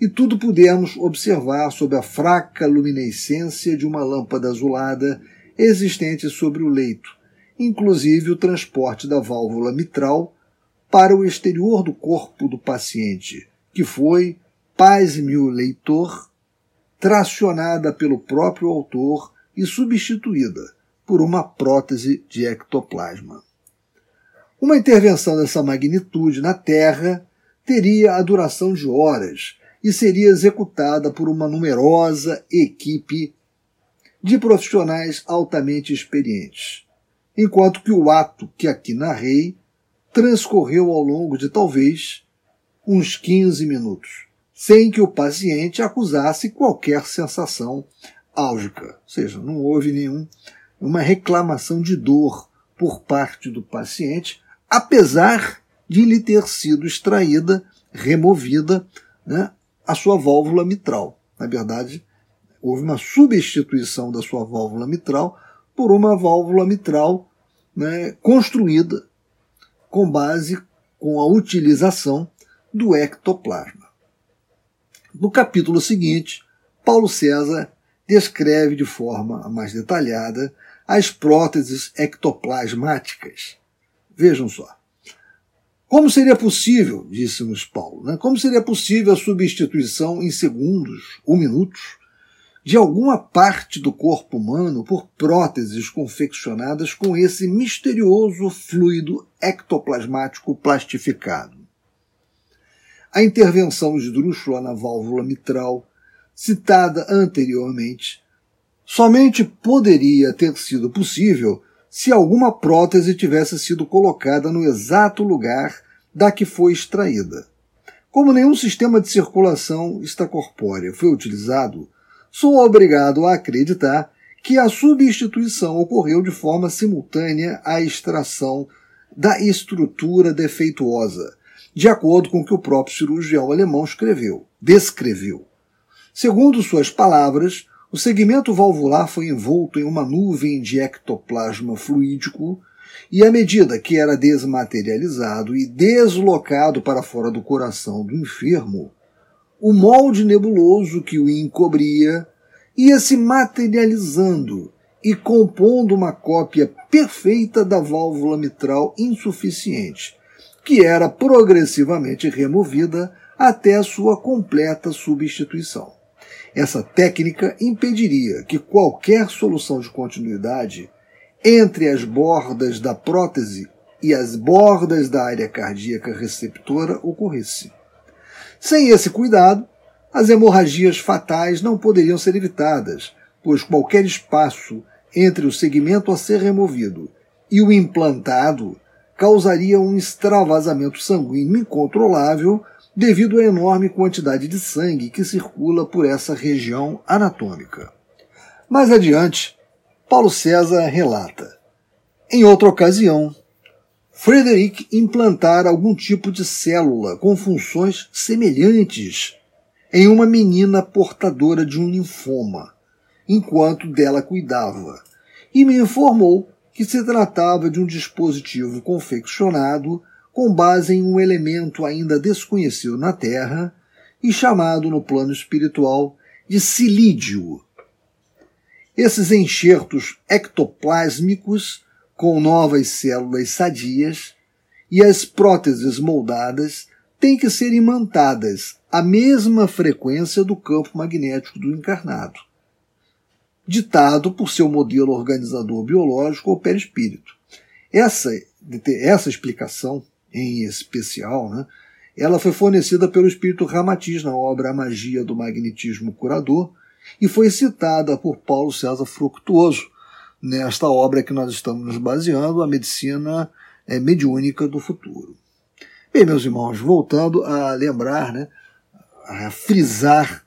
e tudo pudemos observar sob a fraca luminescência de uma lâmpada azulada existente sobre o leito, inclusive o transporte da válvula mitral para o exterior do corpo do paciente, que foi, pasme o leitor, tracionada pelo próprio autor e substituída por uma prótese de ectoplasma. Uma intervenção dessa magnitude na Terra teria a duração de horas e seria executada por uma numerosa equipe de profissionais altamente experientes, enquanto que o ato que aqui narrei transcorreu ao longo de talvez uns 15 minutos, sem que o paciente acusasse qualquer sensação álgica, ou seja, não houve nenhum uma reclamação de dor por parte do paciente, apesar de lhe ter sido extraída, removida, né, a sua válvula mitral. Na verdade, houve uma substituição da sua válvula mitral por uma válvula mitral né, construída com base com a utilização do ectoplasma. No capítulo seguinte, Paulo César descreve de forma mais detalhada as próteses ectoplasmáticas. Vejam só. Como seria possível, disse-nos Paulo, né? como seria possível a substituição em segundos ou minutos de alguma parte do corpo humano por próteses confeccionadas com esse misterioso fluido ectoplasmático plastificado? A intervenção esdrúxula na válvula mitral, citada anteriormente, somente poderia ter sido possível se alguma prótese tivesse sido colocada no exato lugar da que foi extraída. Como nenhum sistema de circulação extracorpórea foi utilizado, sou obrigado a acreditar que a substituição ocorreu de forma simultânea à extração da estrutura defeituosa, de acordo com o que o próprio cirurgião alemão escreveu, descreveu. Segundo suas palavras, o segmento valvular foi envolto em uma nuvem de ectoplasma fluídico e à medida que era desmaterializado e deslocado para fora do coração do enfermo, o molde nebuloso que o encobria ia se materializando e compondo uma cópia perfeita da válvula mitral insuficiente, que era progressivamente removida até a sua completa substituição. Essa técnica impediria que qualquer solução de continuidade entre as bordas da prótese e as bordas da área cardíaca receptora ocorresse. Sem esse cuidado, as hemorragias fatais não poderiam ser evitadas, pois qualquer espaço entre o segmento a ser removido e o implantado causaria um extravasamento sanguíneo incontrolável devido à enorme quantidade de sangue que circula por essa região anatômica. Mais adiante, Paulo César relata: Em outra ocasião, Frederick implantara algum tipo de célula com funções semelhantes em uma menina portadora de um linfoma, enquanto dela cuidava, e me informou que se tratava de um dispositivo confeccionado com base em um elemento ainda desconhecido na Terra e chamado no plano espiritual de silídio. Esses enxertos ectoplásmicos com novas células sadias e as próteses moldadas têm que ser imantadas à mesma frequência do campo magnético do encarnado, ditado por seu modelo organizador biológico ou perispírito. Essa, essa explicação em especial, né, ela foi fornecida pelo espírito Ramatiz na obra A Magia do Magnetismo Curador e foi citada por Paulo César Fructuoso nesta obra que nós estamos nos baseando, A Medicina é, Mediúnica do Futuro. Bem, meus irmãos, voltando a lembrar, né, a frisar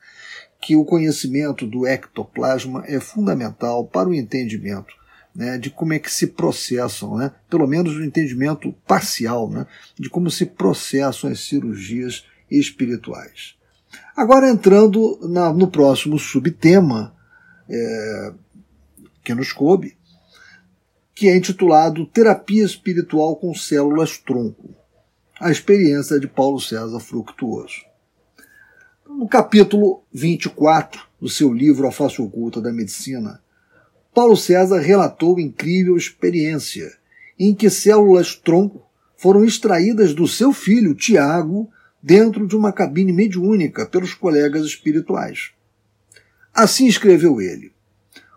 que o conhecimento do ectoplasma é fundamental para o entendimento né, de como é que se processam, né, pelo menos o entendimento parcial, né, de como se processam as cirurgias espirituais. Agora entrando na, no próximo subtema é, que nos coube, que é intitulado Terapia Espiritual com Células Tronco, a experiência de Paulo César Fructuoso. No capítulo 24 do seu livro A Face Oculta da Medicina, Paulo César relatou incrível experiência em que células tronco foram extraídas do seu filho Tiago dentro de uma cabine mediúnica pelos colegas espirituais. Assim escreveu ele: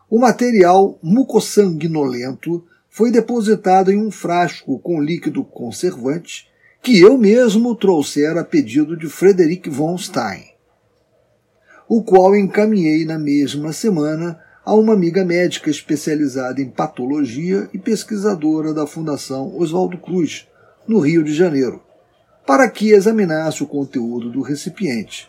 O material mucossanguinolento foi depositado em um frasco com líquido conservante que eu mesmo trouxera a pedido de Frederick von Stein, o qual encaminhei na mesma semana a uma amiga médica especializada em patologia e pesquisadora da Fundação Oswaldo Cruz, no Rio de Janeiro, para que examinasse o conteúdo do recipiente.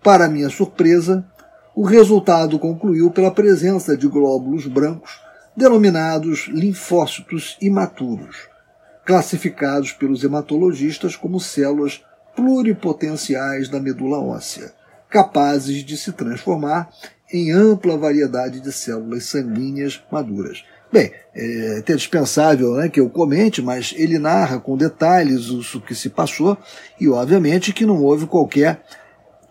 Para minha surpresa, o resultado concluiu pela presença de glóbulos brancos denominados linfócitos imaturos, classificados pelos hematologistas como células pluripotenciais da medula óssea, capazes de se transformar em ampla variedade de células sanguíneas maduras. Bem, é até dispensável né, que eu comente, mas ele narra com detalhes o que se passou e, obviamente, que não houve qualquer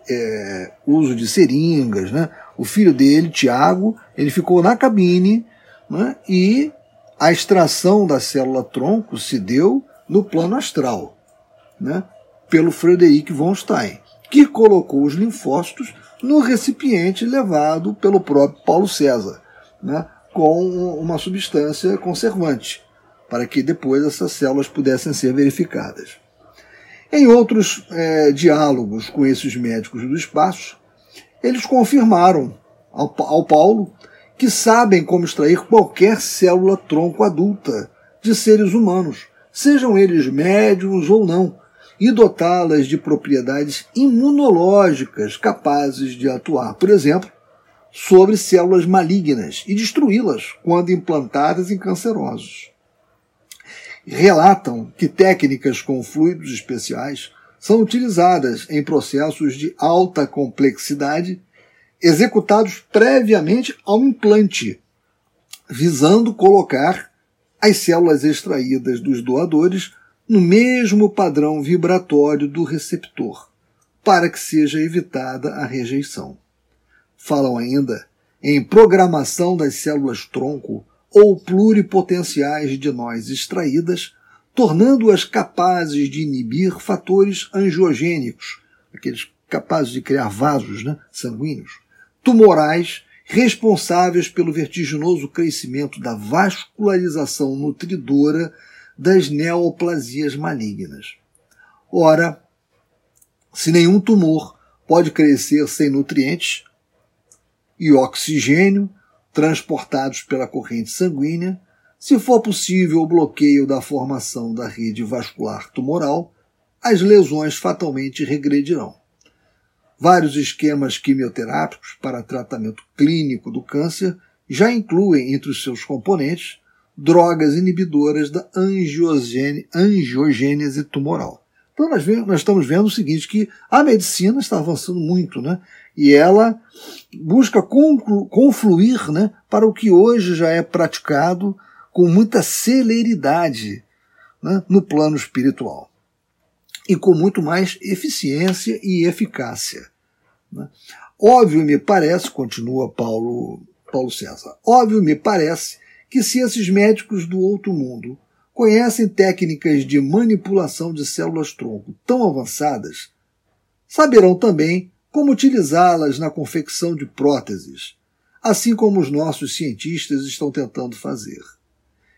é, uso de seringas. Né? O filho dele, Tiago, ele ficou na cabine né, e a extração da célula tronco se deu no plano astral, né, pelo Frederick von Stein, que colocou os linfócitos no recipiente levado pelo próprio Paulo César, né, com uma substância conservante, para que depois essas células pudessem ser verificadas. Em outros é, diálogos com esses médicos do espaço, eles confirmaram ao, ao Paulo que sabem como extrair qualquer célula tronco adulta de seres humanos, sejam eles médiums ou não, e dotá-las de propriedades imunológicas capazes de atuar, por exemplo, sobre células malignas e destruí-las quando implantadas em cancerosos. Relatam que técnicas com fluidos especiais são utilizadas em processos de alta complexidade executados previamente ao implante, visando colocar as células extraídas dos doadores no mesmo padrão vibratório do receptor, para que seja evitada a rejeição. Falam ainda em programação das células tronco ou pluripotenciais de nós extraídas, tornando-as capazes de inibir fatores angiogênicos, aqueles capazes de criar vasos né, sanguíneos, tumorais, responsáveis pelo vertiginoso crescimento da vascularização nutridora das neoplasias malignas. Ora, se nenhum tumor pode crescer sem nutrientes e oxigênio transportados pela corrente sanguínea, se for possível o bloqueio da formação da rede vascular tumoral, as lesões fatalmente regredirão. Vários esquemas quimioterápicos para tratamento clínico do câncer já incluem entre os seus componentes drogas inibidoras da angiogênese tumoral. Então nós, vemos, nós, estamos vendo o seguinte, que a medicina está avançando muito, né? E ela busca confluir né, para o que hoje já é praticado com muita celeridade né, no plano espiritual e com muito mais eficiência e eficácia. Né? Óbvio me parece, continua Paulo, Paulo César, óbvio me parece que se esses médicos do outro mundo conhecem técnicas de manipulação de células-tronco tão avançadas, saberão também como utilizá-las na confecção de próteses, assim como os nossos cientistas estão tentando fazer.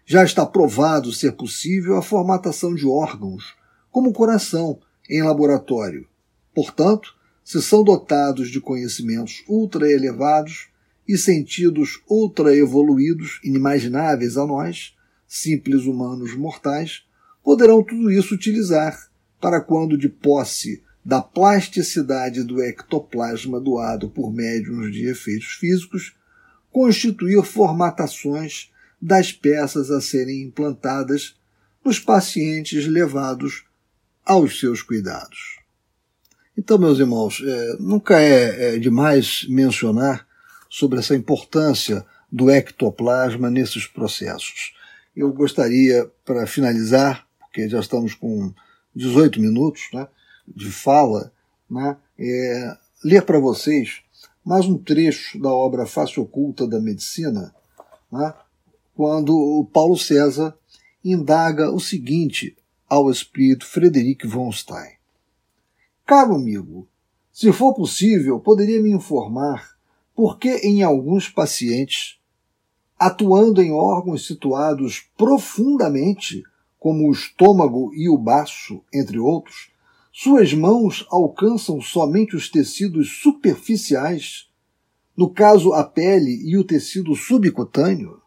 Já está provado ser possível a formatação de órgãos como o coração, em laboratório. Portanto, se são dotados de conhecimentos ultra elevados e sentidos ultra evoluídos, inimagináveis a nós, simples humanos mortais, poderão tudo isso utilizar para quando de posse da plasticidade do ectoplasma doado por médiums de efeitos físicos, constituir formatações das peças a serem implantadas nos pacientes levados aos seus cuidados. Então, meus irmãos, é, nunca é, é demais mencionar sobre essa importância do ectoplasma nesses processos. Eu gostaria, para finalizar, porque já estamos com 18 minutos né, de fala, né, é, ler para vocês mais um trecho da obra Face Oculta da Medicina, né, quando o Paulo César indaga o seguinte ao espírito Frederic von Stein. Caro amigo, se for possível, poderia me informar por que em alguns pacientes, atuando em órgãos situados profundamente, como o estômago e o baço, entre outros, suas mãos alcançam somente os tecidos superficiais, no caso a pele e o tecido subcutâneo?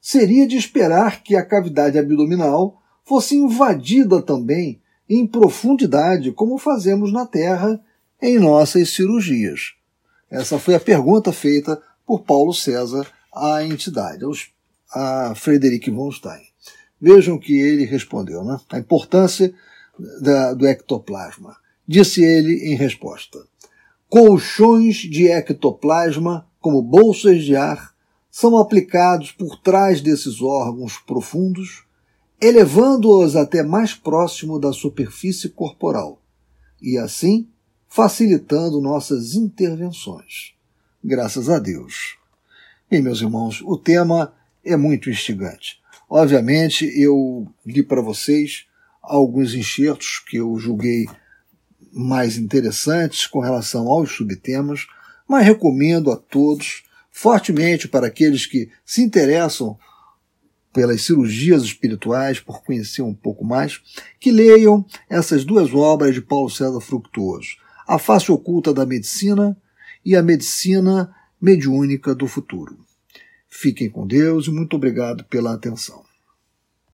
Seria de esperar que a cavidade abdominal fosse invadida também em profundidade, como fazemos na Terra em nossas cirurgias. Essa foi a pergunta feita por Paulo César à entidade, a Frederic von Stein. Vejam que ele respondeu, né? A importância da, do ectoplasma. Disse ele em resposta: colchões de ectoplasma, como bolsas de ar, são aplicados por trás desses órgãos profundos elevando-os até mais próximo da superfície corporal e, assim, facilitando nossas intervenções. Graças a Deus. Bem, meus irmãos, o tema é muito instigante. Obviamente, eu li para vocês alguns enxertos que eu julguei mais interessantes com relação aos subtemas, mas recomendo a todos, fortemente para aqueles que se interessam pelas cirurgias espirituais, por conhecer um pouco mais, que leiam essas duas obras de Paulo César Fructuoso, A Face Oculta da Medicina e A Medicina Mediúnica do Futuro. Fiquem com Deus e muito obrigado pela atenção.